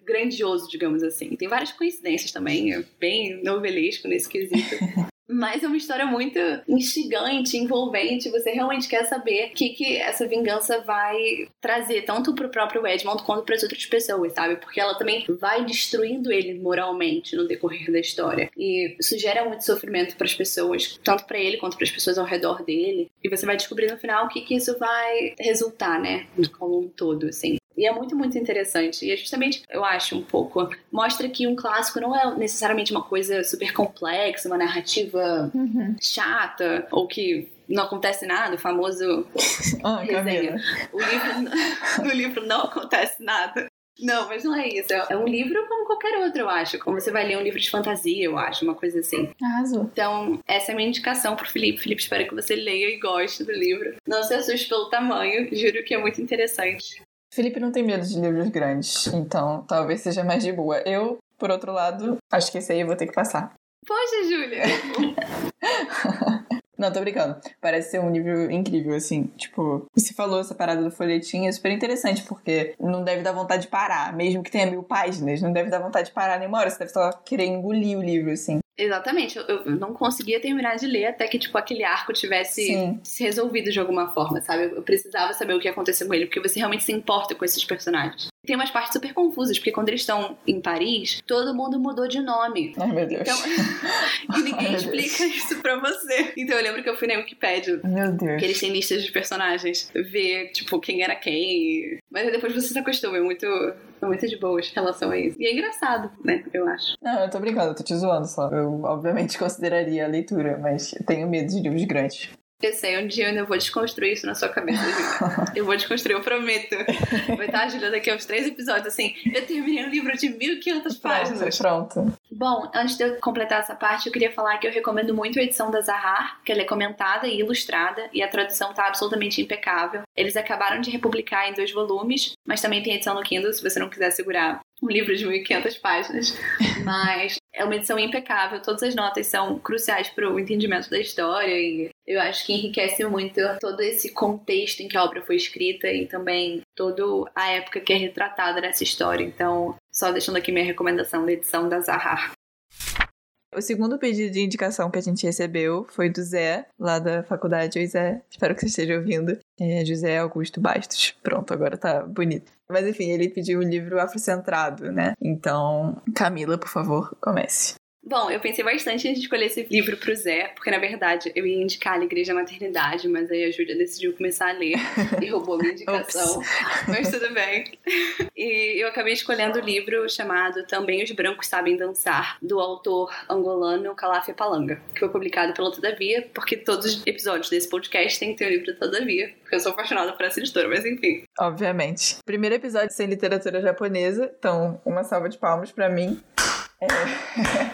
grandioso, digamos assim. Tem várias coincidências também, é bem novelesco nesse quesito. Mas é uma história muito instigante, envolvente. Você realmente quer saber o que, que essa vingança vai trazer, tanto pro próprio Edmond quanto para as outras pessoas, sabe? Porque ela também vai destruindo ele moralmente no decorrer da história. E isso gera muito sofrimento para as pessoas, tanto para ele quanto para as pessoas ao redor dele. E você vai descobrir no final o que, que isso vai resultar, né? Como um todo, assim. E é muito, muito interessante. E é justamente, eu acho, um pouco. Mostra que um clássico não é necessariamente uma coisa super complexa, uma narrativa uhum. chata, ou que não acontece nada, o famoso ah, resenha. O livro, no livro não acontece nada. Não, mas não é isso. É um livro como qualquer outro, eu acho. Como você vai ler um livro de fantasia, eu acho, uma coisa assim. Arrasou. Então, essa é a minha indicação pro Felipe. Felipe, espero que você leia e goste do livro. Não se assuste pelo tamanho, juro que é muito interessante. Felipe não tem medo de livros grandes, então talvez seja mais de boa. Eu, por outro lado, acho que esse aí eu vou ter que passar. Poxa, Júlia! Não, tô brincando. Parece ser um livro incrível, assim. Tipo, você falou essa parada do folhetim, é super interessante, porque não deve dar vontade de parar. Mesmo que tenha mil páginas, não deve dar vontade de parar nenhuma hora. Você deve só querer engolir o livro, assim. Exatamente, eu, eu, não conseguia terminar de ler até que, tipo, aquele arco tivesse Sim. se resolvido de alguma forma, sabe? Eu precisava saber o que aconteceu com ele, porque você realmente se importa com esses personagens. Tem umas partes super confusas, porque quando eles estão em Paris, todo mundo mudou de nome. Ai, meu Deus. Então, e ninguém Ai, explica isso pra você. Então eu lembro que eu fui na Wikipedia. Meu Deus. Que eles têm listas de personagens, ver, tipo, quem era quem. Mas depois você se acostuma, é muito muito de boas em relação a isso. E é engraçado, né? Eu acho. Não, eu tô brincando, eu tô te zoando só. Eu, obviamente, consideraria a leitura, mas tenho medo de livros grandes. Eu sei, um dia eu ainda vou desconstruir isso na sua cabeça, eu vou desconstruir, eu prometo. Vai estar, Júlia, daqui a uns três episódios, assim, eu terminei um livro de 1.500 páginas. Pronto. Bom, antes de eu completar essa parte, eu queria falar que eu recomendo muito a edição da Zahar, que ela é comentada e ilustrada, e a tradução tá absolutamente impecável. Eles acabaram de republicar em dois volumes, mas também tem edição no Kindle, se você não quiser segurar um livro de 1.500 páginas, mas é uma edição impecável, todas as notas são cruciais para o entendimento da história e eu acho que enriquece muito todo esse contexto em que a obra foi escrita e também toda a época que é retratada nessa história. Então, só deixando aqui minha recomendação da edição da Zahar. O segundo pedido de indicação que a gente recebeu foi do Zé, lá da faculdade. Oi, Zé. Espero que você esteja ouvindo. É José Augusto Bastos. Pronto, agora tá bonito. Mas enfim, ele pediu um livro afrocentrado, né? Então, Camila, por favor, comece. Bom, eu pensei bastante em escolher esse livro pro Zé, porque na verdade eu ia indicar a Igreja Maternidade, mas aí a Júlia decidiu começar a ler e roubou minha indicação. mas tudo bem. E eu acabei escolhendo o livro chamado Também os Brancos Sabem Dançar, do autor angolano Calafia Palanga, que foi publicado pela Todavia, porque todos os episódios desse podcast têm que ter o livro Todavia, porque eu sou apaixonada por essa editora, mas enfim. Obviamente. Primeiro episódio sem literatura japonesa, então uma salva de palmas para mim. É...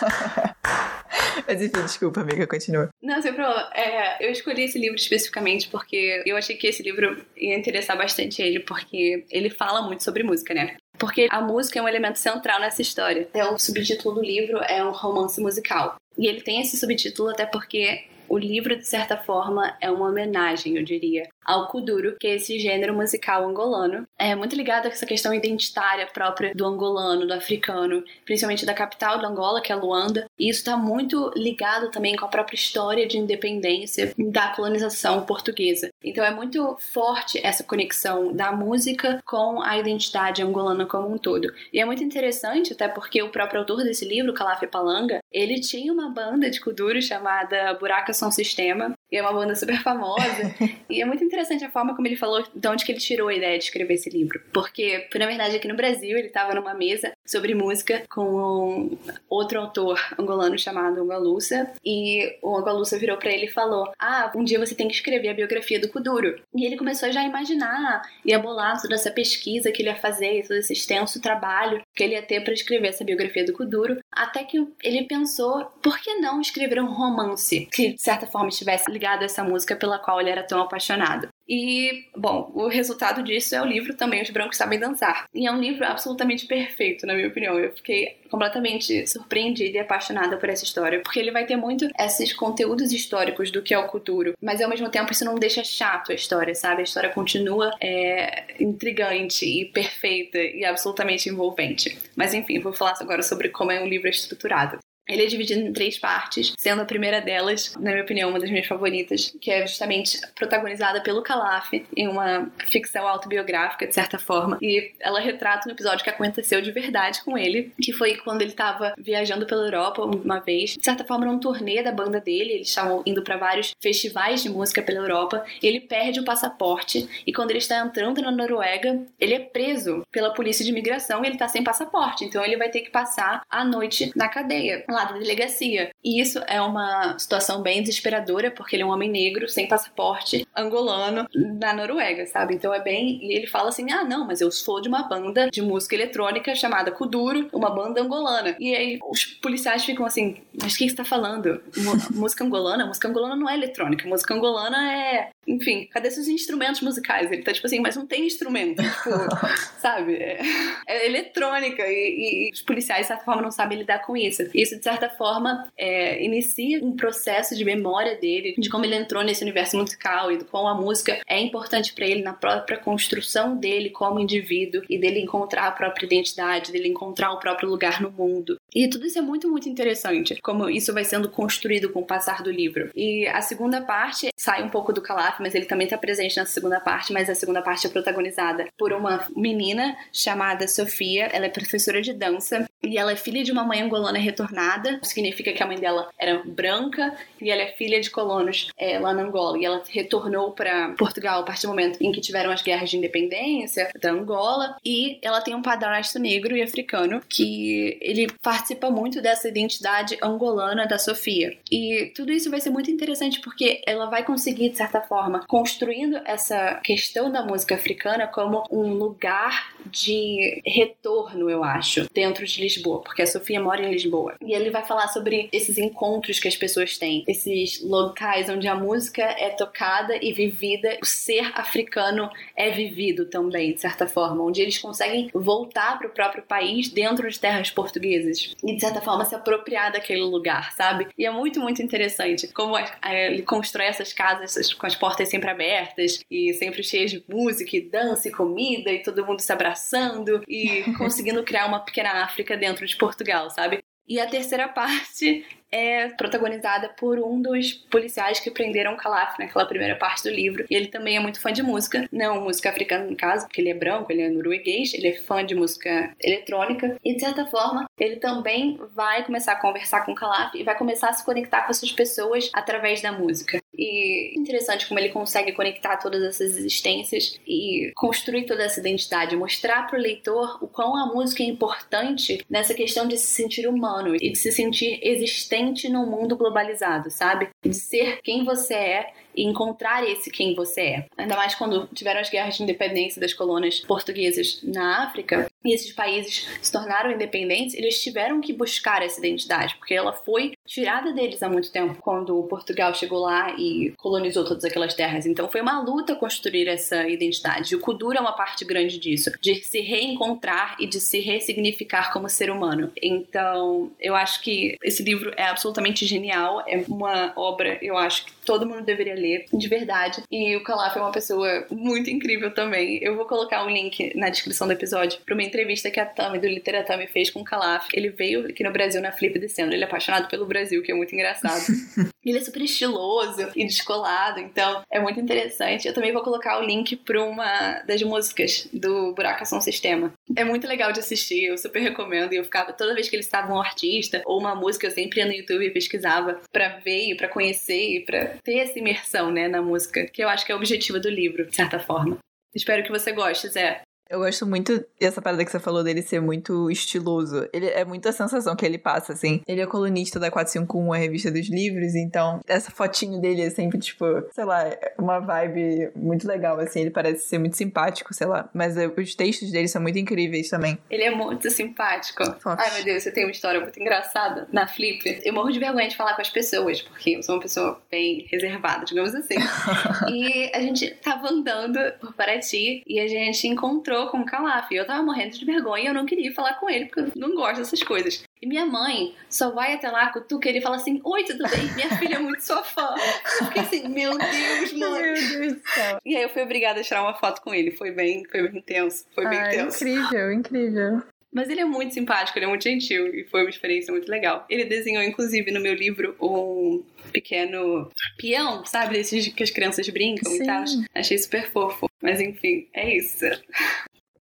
Mas enfim, desculpa, amiga, continua. Não, sem problema. É, eu escolhi esse livro especificamente porque eu achei que esse livro ia interessar bastante ele, porque ele fala muito sobre música, né? Porque a música é um elemento central nessa história. Então, o subtítulo do livro é um romance musical. E ele tem esse subtítulo até porque o livro, de certa forma, é uma homenagem, eu diria, ao kuduro, que é esse gênero musical angolano. É muito ligado a essa questão identitária própria do angolano, do africano, principalmente da capital do Angola, que é Luanda. E isso está muito ligado também com a própria história de independência da colonização portuguesa. Então é muito forte essa conexão da música com a identidade angolana como um todo. E é muito interessante, até porque o próprio autor desse livro, Calafia Palanga, ele tinha uma banda de kuduro chamada Buraca Som Sistema, e é uma banda super famosa. e é muito interessante a forma como ele falou de onde que ele tirou a ideia de escrever esse livro. Porque, na verdade, aqui no Brasil, ele estava numa mesa sobre música com um outro autor angolano chamado Angalusa. E o Angalusa virou para ele e falou: Ah, um dia você tem que escrever a biografia do Kuduro. E ele começou já a imaginar e a bolar toda essa pesquisa que ele ia fazer, todo esse extenso trabalho que ele ia ter para escrever essa biografia do Kuduro. Até que ele pensou: por que não escrever um romance que, de certa forma, estivesse ligado a essa música pela qual ele era tão apaixonado. E, bom, o resultado disso é o livro também Os Brancos Sabem Dançar. E é um livro absolutamente perfeito, na minha opinião. Eu fiquei completamente surpreendida e apaixonada por essa história, porque ele vai ter muito esses conteúdos históricos do que é o futuro, mas ao mesmo tempo isso não deixa chato a história, sabe? A história continua é, intrigante e perfeita e absolutamente envolvente. Mas enfim, vou falar agora sobre como é um livro estruturado. Ele é dividido em três partes, sendo a primeira delas, na minha opinião, uma das minhas favoritas, que é justamente protagonizada pelo Calaf, em uma ficção autobiográfica, de certa forma. E ela retrata um episódio que aconteceu de verdade com ele, que foi quando ele estava viajando pela Europa uma vez. De certa forma, num turnê da banda dele, eles estavam indo para vários festivais de música pela Europa. Ele perde o passaporte e quando ele está entrando na Noruega, ele é preso pela polícia de imigração e ele está sem passaporte. Então ele vai ter que passar a noite na cadeia, lá da delegacia. E isso é uma situação bem desesperadora, porque ele é um homem negro, sem passaporte, angolano, na Noruega, sabe? Então é bem. E ele fala assim: ah, não, mas eu sou de uma banda de música eletrônica chamada Kuduro, uma banda angolana. E aí os policiais ficam assim: mas o que você tá falando? música angolana? Música angolana não é eletrônica, música angolana é. Enfim, cadê seus instrumentos musicais? Ele tá tipo assim, mas não tem instrumento. Tipo, sabe? É, é eletrônica. E, e, os policiais, de certa forma, não sabem lidar com isso. Isso, de certa forma, é, inicia um processo de memória dele, de como ele entrou nesse universo musical e de como a música é importante para ele na própria construção dele como indivíduo e dele encontrar a própria identidade, dele encontrar o próprio lugar no mundo. E tudo isso é muito, muito interessante, como isso vai sendo construído com o passar do livro. E a segunda parte sai um pouco do Calaf, mas ele também está presente na segunda parte, mas a segunda parte é protagonizada por uma menina chamada Sofia. Ela é professora de dança e ela é filha de uma mãe angolana retornada. Significa que a mãe dela era branca e ela é filha de colonos é, lá na Angola. E ela retornou para Portugal a partir do momento em que tiveram as guerras de independência da Angola. E ela tem um padrasto negro e africano que ele participa muito dessa identidade angolana da Sofia. E tudo isso vai ser muito interessante porque ela vai conseguir, de certa forma, construindo essa questão da música africana como um lugar de retorno, eu acho, dentro de Lisboa, porque a Sofia mora em Lisboa. E ele vai falar sobre esses encontros que as pessoas têm, esses locais onde a música é tocada e vivida, o ser africano é vivido também, de certa forma, onde eles conseguem voltar para o próprio país dentro de terras portuguesas e, de certa forma, se apropriar daquele lugar, sabe? E é muito, muito interessante como ele constrói essas casas com as portas sempre abertas e sempre cheias de música e dança e comida e todo mundo se abraçando e conseguindo criar uma pequena África dentro de Portugal, sabe? E a terceira parte é protagonizada por um dos policiais que prenderam Calaf naquela primeira parte do livro. E ele também é muito fã de música, não música africana no caso, porque ele é branco, ele é norueguês, ele é fã de música eletrônica. E de certa forma, ele também vai começar a conversar com Calaf e vai começar a se conectar com essas pessoas através da música. E interessante como ele consegue conectar todas essas existências e construir toda essa identidade, mostrar para o leitor o quão a música é importante nessa questão de se sentir humano e de se sentir existente num mundo globalizado, sabe? De ser quem você é e encontrar esse quem você é. Ainda mais quando tiveram as guerras de independência das colônias portuguesas na África e esses países se tornaram independentes, eles tiveram que buscar essa identidade, porque ela foi tirada deles há muito tempo, quando Portugal chegou lá e colonizou todas aquelas terras. Então foi uma luta construir essa identidade. E o Kudura é uma parte grande disso, de se reencontrar e de se ressignificar como ser humano. Então, eu acho que esse livro é absolutamente genial, é uma obra, eu acho que todo mundo deveria ler, de verdade. E o Calaf é uma pessoa muito incrível também. Eu vou colocar um link na descrição do episódio para uma entrevista que a Tami do Literatami fez com o Calaf. Ele veio aqui no Brasil na Flip descendo. Ele é apaixonado pelo Brasil, que é muito engraçado. ele é super estiloso e descolado, então é muito interessante. Eu também vou colocar o link para uma das músicas do Buraco Ação Sistema. É muito legal de assistir, eu super recomendo. E eu ficava, toda vez que eles estavam um artista ou uma música, eu sempre ia no YouTube e pesquisava para ver e para conhecer e para ter essa imersão, né, na música, que eu acho que é o objetivo do livro, de certa forma. Espero que você goste, Zé. Eu gosto muito dessa parada que você falou dele ser muito estiloso. Ele é muito a sensação que ele passa, assim. Ele é colunista da 451, a revista dos livros, então essa fotinho dele é sempre, tipo, sei lá, uma vibe muito legal, assim. Ele parece ser muito simpático, sei lá. Mas é, os textos dele são muito incríveis também. Ele é muito simpático. Ai, meu Deus, você tem uma história muito engraçada na Flip. Eu morro de vergonha de falar com as pessoas, porque eu sou uma pessoa bem reservada, digamos assim. e a gente tava andando por Paraty e a gente encontrou com o Calaf. Eu tava morrendo de vergonha e eu não queria falar com ele, porque eu não gosto dessas coisas. E minha mãe só vai até lá, cutuca ele e fala assim: Oi, tudo bem? Minha filha é muito sua fã. Eu fiquei assim: Meu Deus, mãe. Meu Deus do céu. E aí eu fui obrigada a tirar uma foto com ele. Foi bem, foi bem intenso. Foi bem ah, intenso. Incrível, incrível. Mas ele é muito simpático, ele é muito gentil e foi uma experiência muito legal. Ele desenhou, inclusive, no meu livro, um pequeno peão, sabe? Desses que as crianças brincam Sim. e tal. Achei super fofo. Mas enfim, é isso.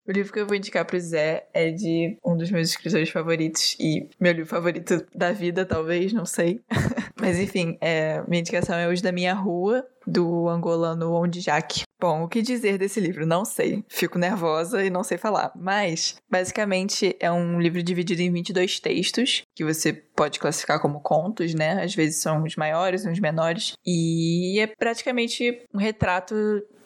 O livro que eu vou indicar pro Zé é de um dos meus escritores favoritos e meu livro favorito da vida, talvez, não sei. Mas enfim, é, minha indicação é Os da Minha Rua, do angolano Ondjak. Bom, o que dizer desse livro? Não sei. Fico nervosa e não sei falar. Mas, basicamente, é um livro dividido em 22 textos, que você pode classificar como contos, né? Às vezes são os maiores, uns menores. E é praticamente um retrato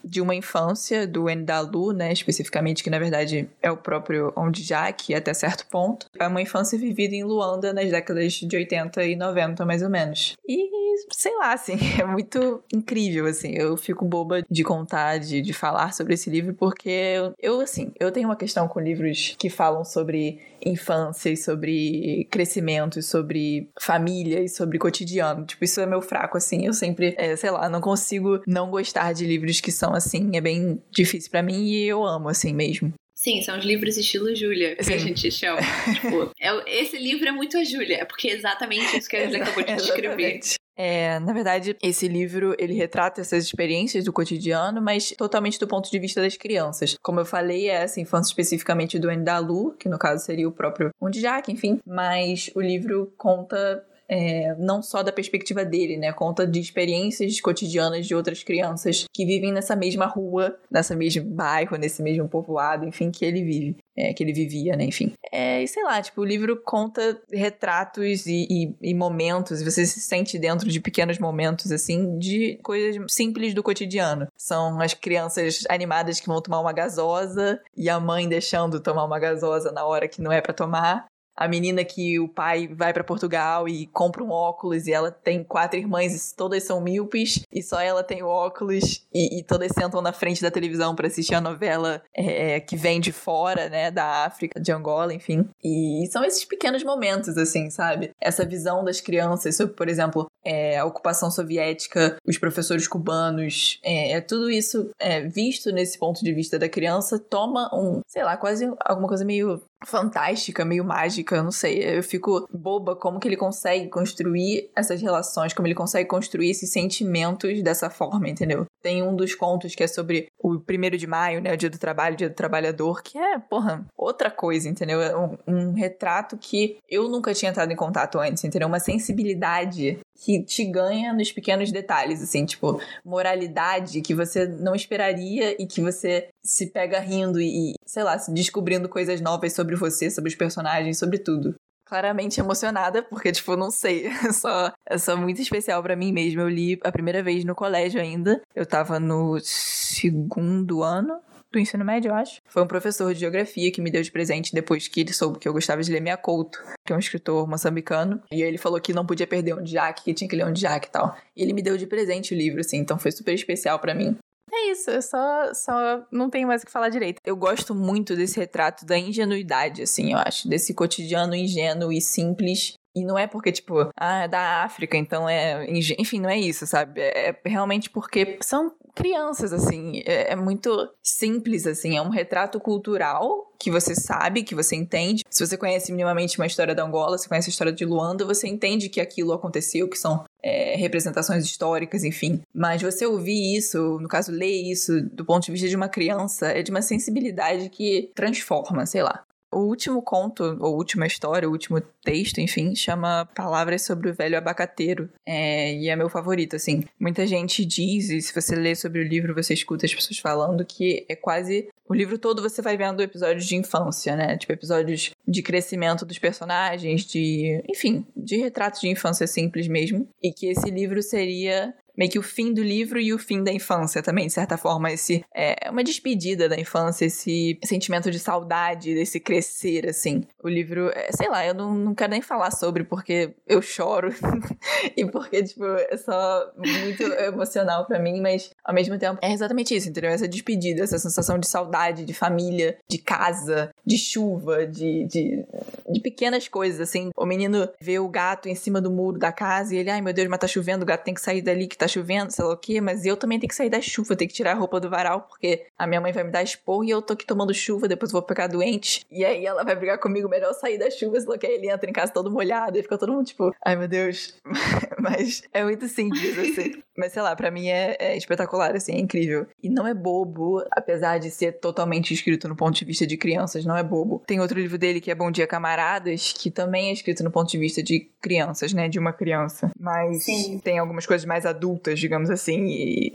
de uma infância do Endalu, né, especificamente, que na verdade é o próprio Ondjak até certo ponto. É uma infância vivida em Luanda nas décadas de 80 e 90, mais ou menos. E sei lá, assim, é muito incrível, assim. Eu fico boba de contar, de, de falar sobre esse livro, porque eu, assim, eu tenho uma questão com livros que falam sobre infância e sobre crescimento e sobre família e sobre cotidiano. Tipo, isso é meu fraco, assim. Eu sempre, é, sei lá, não consigo não gostar de livros que são assim. É bem difícil para mim e eu amo, assim mesmo. Sim, são os livros estilo Júlia, que Sim. a gente chama. tipo, é, esse livro é muito a Júlia, é porque é exatamente isso que a Júlia acabou de descrever. É, na verdade, esse livro ele retrata essas experiências do cotidiano, mas totalmente do ponto de vista das crianças. Como eu falei, é essa infância especificamente do Endalu, que no caso seria o próprio Undjak, enfim. Mas o livro conta é, não só da perspectiva dele, né? Conta de experiências cotidianas de outras crianças que vivem nessa mesma rua, nessa mesmo bairro, nesse mesmo povoado, enfim, que ele vive. É, que ele vivia, né? Enfim. É, e sei lá, tipo, o livro conta retratos e, e, e, momentos, você se sente dentro de pequenos momentos, assim, de coisas simples do cotidiano. São as crianças animadas que vão tomar uma gasosa e a mãe deixando tomar uma gasosa na hora que não é para tomar a menina que o pai vai para Portugal e compra um óculos e ela tem quatro irmãs e todas são míopes e só ela tem o óculos e, e todas sentam na frente da televisão para assistir a novela é, é, que vem de fora, né, da África, de Angola, enfim. E são esses pequenos momentos, assim, sabe? Essa visão das crianças sobre, por exemplo, é, a ocupação soviética, os professores cubanos, é, é tudo isso é, visto nesse ponto de vista da criança toma um, sei lá, quase alguma coisa meio fantástica, meio mágica, eu não sei. Eu fico boba como que ele consegue construir essas relações, como ele consegue construir esses sentimentos dessa forma, entendeu? Tem um dos contos que é sobre o primeiro de maio, né? O dia do trabalho, o dia do trabalhador, que é, porra, outra coisa, entendeu? É um, um retrato que eu nunca tinha entrado em contato antes, entendeu? Uma sensibilidade que te ganha nos pequenos detalhes, assim, tipo, moralidade que você não esperaria e que você se pega rindo e, sei lá, descobrindo coisas novas sobre você, sobre os personagens, sobre tudo. Claramente emocionada, porque, tipo, não sei, é só, é só muito especial para mim mesmo. Eu li a primeira vez no colégio ainda. Eu tava no segundo ano, do ensino médio, eu acho. Foi um professor de geografia que me deu de presente depois que ele soube que eu gostava de ler Mia Couto, que é um escritor moçambicano. E aí ele falou que não podia perder um Jack, que tinha que ler um Jack e tal. E ele me deu de presente o livro, assim, então foi super especial para mim. É isso, eu só, só não tenho mais o que falar direito. Eu gosto muito desse retrato da ingenuidade, assim, eu acho. Desse cotidiano ingênuo e simples e não é porque, tipo, ah, é da África, então é. Enfim, não é isso, sabe? É, é realmente porque são crianças, assim. É, é, muito simples, assim. É um retrato cultural que você sabe, que você entende. Se você conhece minimamente uma história da Angola, se conhece a história de Luanda, você entende que aquilo aconteceu, que são é, representações históricas, enfim. Mas você ouvir isso, no caso, ler isso do ponto de vista de uma criança, é de uma sensibilidade que transforma, sei lá. O último conto, ou última história, o último texto, enfim, chama Palavras sobre o Velho Abacateiro. É, e é meu favorito, assim. Muita gente diz, e se você lê sobre o livro, você escuta as pessoas falando que é quase. O livro todo você vai vendo episódios de infância, né? Tipo, episódios de crescimento dos personagens, de. Enfim, de retratos de infância simples mesmo. E que esse livro seria meio que o fim do livro e o fim da infância também, de certa forma. Esse é uma despedida da infância, esse sentimento de saudade, desse crescer, assim. O livro, é, sei lá, eu não, não quero nem falar sobre porque eu choro e porque, tipo, é só muito emocional para mim, mas ao mesmo tempo é exatamente isso, entendeu? Essa despedida, essa sensação de saudade, de família, de casa, de chuva, de, de, de pequenas coisas, assim. O menino vê o gato em cima do muro da casa e ele, ai meu Deus, mas tá chovendo, o gato tem que sair dali que tá chovendo, sei lá o quê, mas eu também tenho que sair da chuva, tenho que tirar a roupa do varal, porque a minha mãe vai me dar esporro e eu tô aqui tomando chuva, depois vou ficar doente. E aí ela vai brigar comigo, melhor sair da chuva, sei lá que aí ele entra em casa todo molhado e fica todo mundo tipo, ai meu Deus. mas é muito simples, assim. mas sei lá, para mim é, é, espetacular, assim, é incrível. E não é bobo, apesar de ser totalmente escrito no ponto de vista de crianças, não é bobo. Tem outro livro dele que é Bom Dia Camaradas, que também é escrito no ponto de vista de crianças, né? De uma criança. Mas Sim. tem algumas coisas mais adultas adultas, digamos assim, e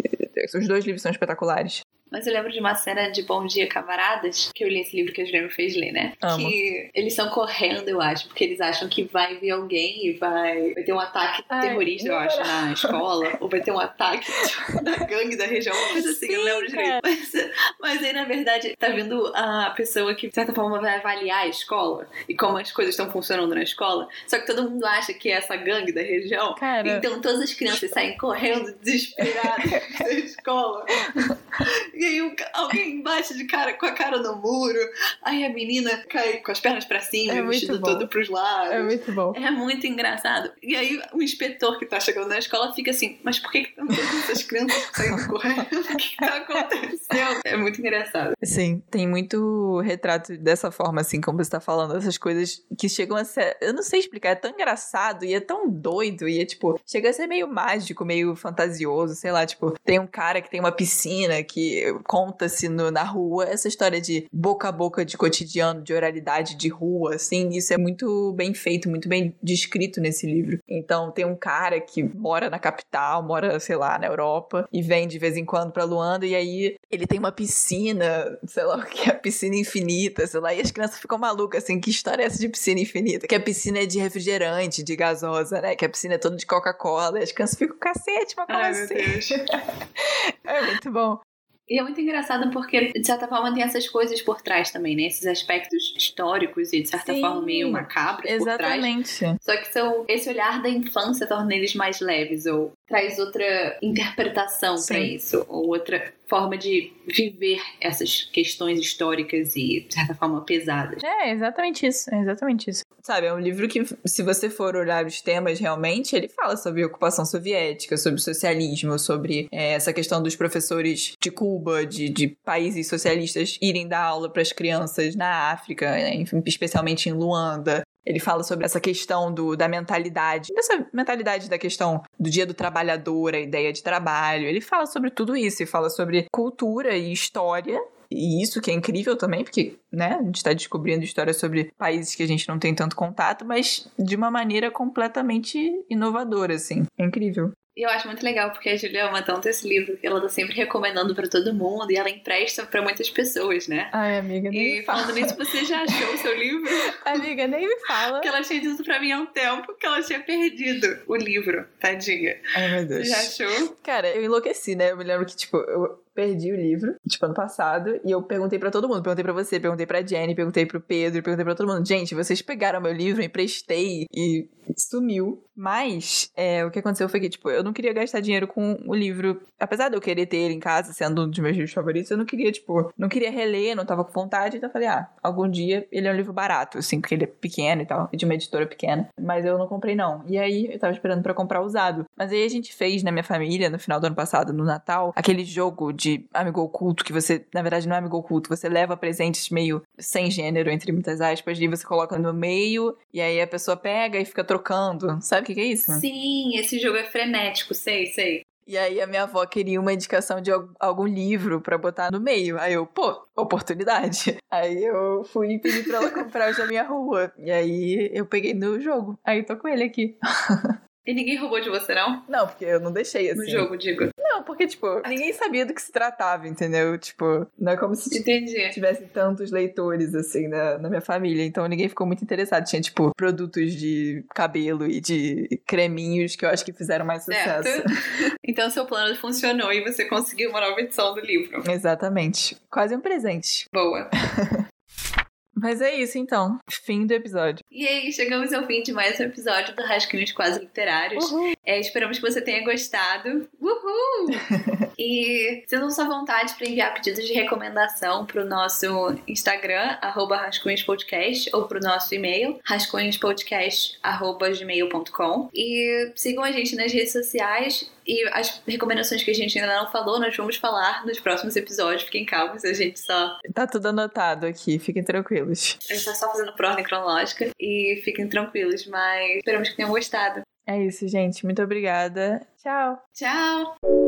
os dois livros são espetaculares. Mas eu lembro de uma cena de Bom Dia Camaradas, que eu li esse livro que a Juliana fez ler, né? Amo. Que eles estão correndo, eu acho, porque eles acham que vai vir alguém e vai, vai ter um ataque Ai, terrorista, eu acho, na escola, ou vai ter um ataque da gangue da região, uma coisa assim, Sim, eu lembro direito. Mas, mas aí, na verdade, tá vindo a pessoa que, de certa forma, vai avaliar a escola e como as coisas estão funcionando na escola. Só que todo mundo acha que é essa gangue da região. Cara. Então todas as crianças saem correndo desesperadas da escola. E aí alguém bate de cara com a cara no muro. Aí a menina cai com as pernas para cima, é o vestido bom. todo pros lados. É muito bom. É muito engraçado. E aí o inspetor que tá chegando na escola fica assim, mas por que estão todas essas crianças saindo correndo? O que tá acontecendo? É muito engraçado. Sim, tem muito retrato dessa forma, assim, como você tá falando, essas coisas que chegam a ser. Eu não sei explicar, é tão engraçado e é tão doido e é tipo, chega a ser meio mágico, meio fantasioso, sei lá, tipo, tem um cara que tem uma piscina que conta-se na rua essa história de boca a boca de cotidiano, de oralidade de rua, assim, isso é muito bem feito, muito bem descrito nesse livro. Então tem um cara que mora na capital, mora, sei lá, na Europa, e vem de vez em quando pra Luanda, e aí ele tem uma piscina, sei lá o que é, piscina infinita, sei lá, e as crianças ficam malucas, assim, que história é essa de piscina infinita? Que a piscina é de refrigerante, de gasosa, né? Que a piscina é toda de Coca-Cola, e as crianças ficam, cacete, mas como Ai, assim? é muito bom. E é muito engraçado porque, de certa forma, tem essas coisas por trás também, né? Esses aspectos históricos e, de certa Sim, forma, meio macabros exatamente. por trás. Só que são, esse olhar da infância torna eles mais leves, ou traz outra interpretação para isso, ou outra forma de viver essas questões históricas e, de certa forma, pesadas. É, exatamente isso, é exatamente isso. Sabe, é um livro que, se você for olhar os temas realmente, ele fala sobre ocupação soviética, sobre socialismo, sobre é, essa questão dos professores de Cuba, de, de países socialistas irem dar aula para as crianças na África, né, especialmente em Luanda. Ele fala sobre essa questão do, da mentalidade, essa mentalidade da questão do dia do trabalhador, a ideia de trabalho. Ele fala sobre tudo isso e fala sobre cultura e história e isso que é incrível também, porque, né, a gente está descobrindo histórias sobre países que a gente não tem tanto contato, mas de uma maneira completamente inovadora, assim. É incrível. E eu acho muito legal porque a Julia ama tanto esse livro que ela tá sempre recomendando para todo mundo e ela empresta para muitas pessoas, né? Ai, amiga, nem E falando nisso, você já achou o seu livro? amiga, nem me fala. Que ela tinha dito pra mim há um tempo que ela tinha perdido o livro, tadinha. Ai, meu Deus. Você já achou? Cara, eu enlouqueci, né? Eu me lembro que, tipo, eu perdi o livro, tipo, ano passado, e eu perguntei para todo mundo. Perguntei para você, perguntei pra Jenny, perguntei pro Pedro, perguntei pra todo mundo. Gente, vocês pegaram meu livro, emprestei e sumiu. Mas, é, o que aconteceu foi que, tipo, eu não queria gastar dinheiro com o livro. Apesar de eu querer ter ele em casa, sendo um dos meus livros favoritos, eu não queria, tipo, não queria reler, não tava com vontade. Então eu falei, ah, algum dia ele é um livro barato, assim, porque ele é pequeno e tal, de uma editora pequena. Mas eu não comprei, não. E aí eu tava esperando para comprar usado. Mas aí a gente fez na minha família, no final do ano passado, no Natal, aquele jogo de amigo oculto, que você, na verdade, não é amigo oculto, você leva presentes meio sem gênero, entre muitas aspas, e você coloca no meio, e aí a pessoa pega e fica trocando. Sabe o que, que é isso? Sim, esse jogo é frenético, sei, sei. E aí a minha avó queria uma indicação de algum livro para botar no meio. Aí eu, pô, oportunidade. Aí eu fui e pedi pra ela comprar os da minha rua. E aí eu peguei no jogo. Aí tô com ele aqui. E ninguém roubou de você, não? Não, porque eu não deixei assim. No jogo, digo. Não, porque, tipo, ninguém sabia do que se tratava, entendeu? Tipo, não é como se Entendi. tivesse tantos leitores, assim, na, na minha família. Então ninguém ficou muito interessado. Tinha, tipo, produtos de cabelo e de creminhos que eu acho que fizeram mais sucesso. Certo. Então seu plano funcionou e você conseguiu uma nova edição do livro. Exatamente. Quase um presente. Boa. Mas é isso então. Fim do episódio. E aí, chegamos ao fim de mais um episódio do Rascunhos Quase Literários. É, esperamos que você tenha gostado. Uhul! e sintam sua vontade para enviar pedidos de recomendação para o nosso Instagram, arroba rascunhospodcast, ou para o nosso e-mail, rascunhospodcast.gmail.com. E sigam a gente nas redes sociais e as recomendações que a gente ainda não falou, nós vamos falar nos próximos episódios. Fiquem calmos, a gente só. Tá tudo anotado aqui, fiquem tranquilos. A gente tá só fazendo ordem cronológica e fiquem tranquilos, mas esperamos que tenham gostado. É isso, gente. Muito obrigada. Tchau. Tchau!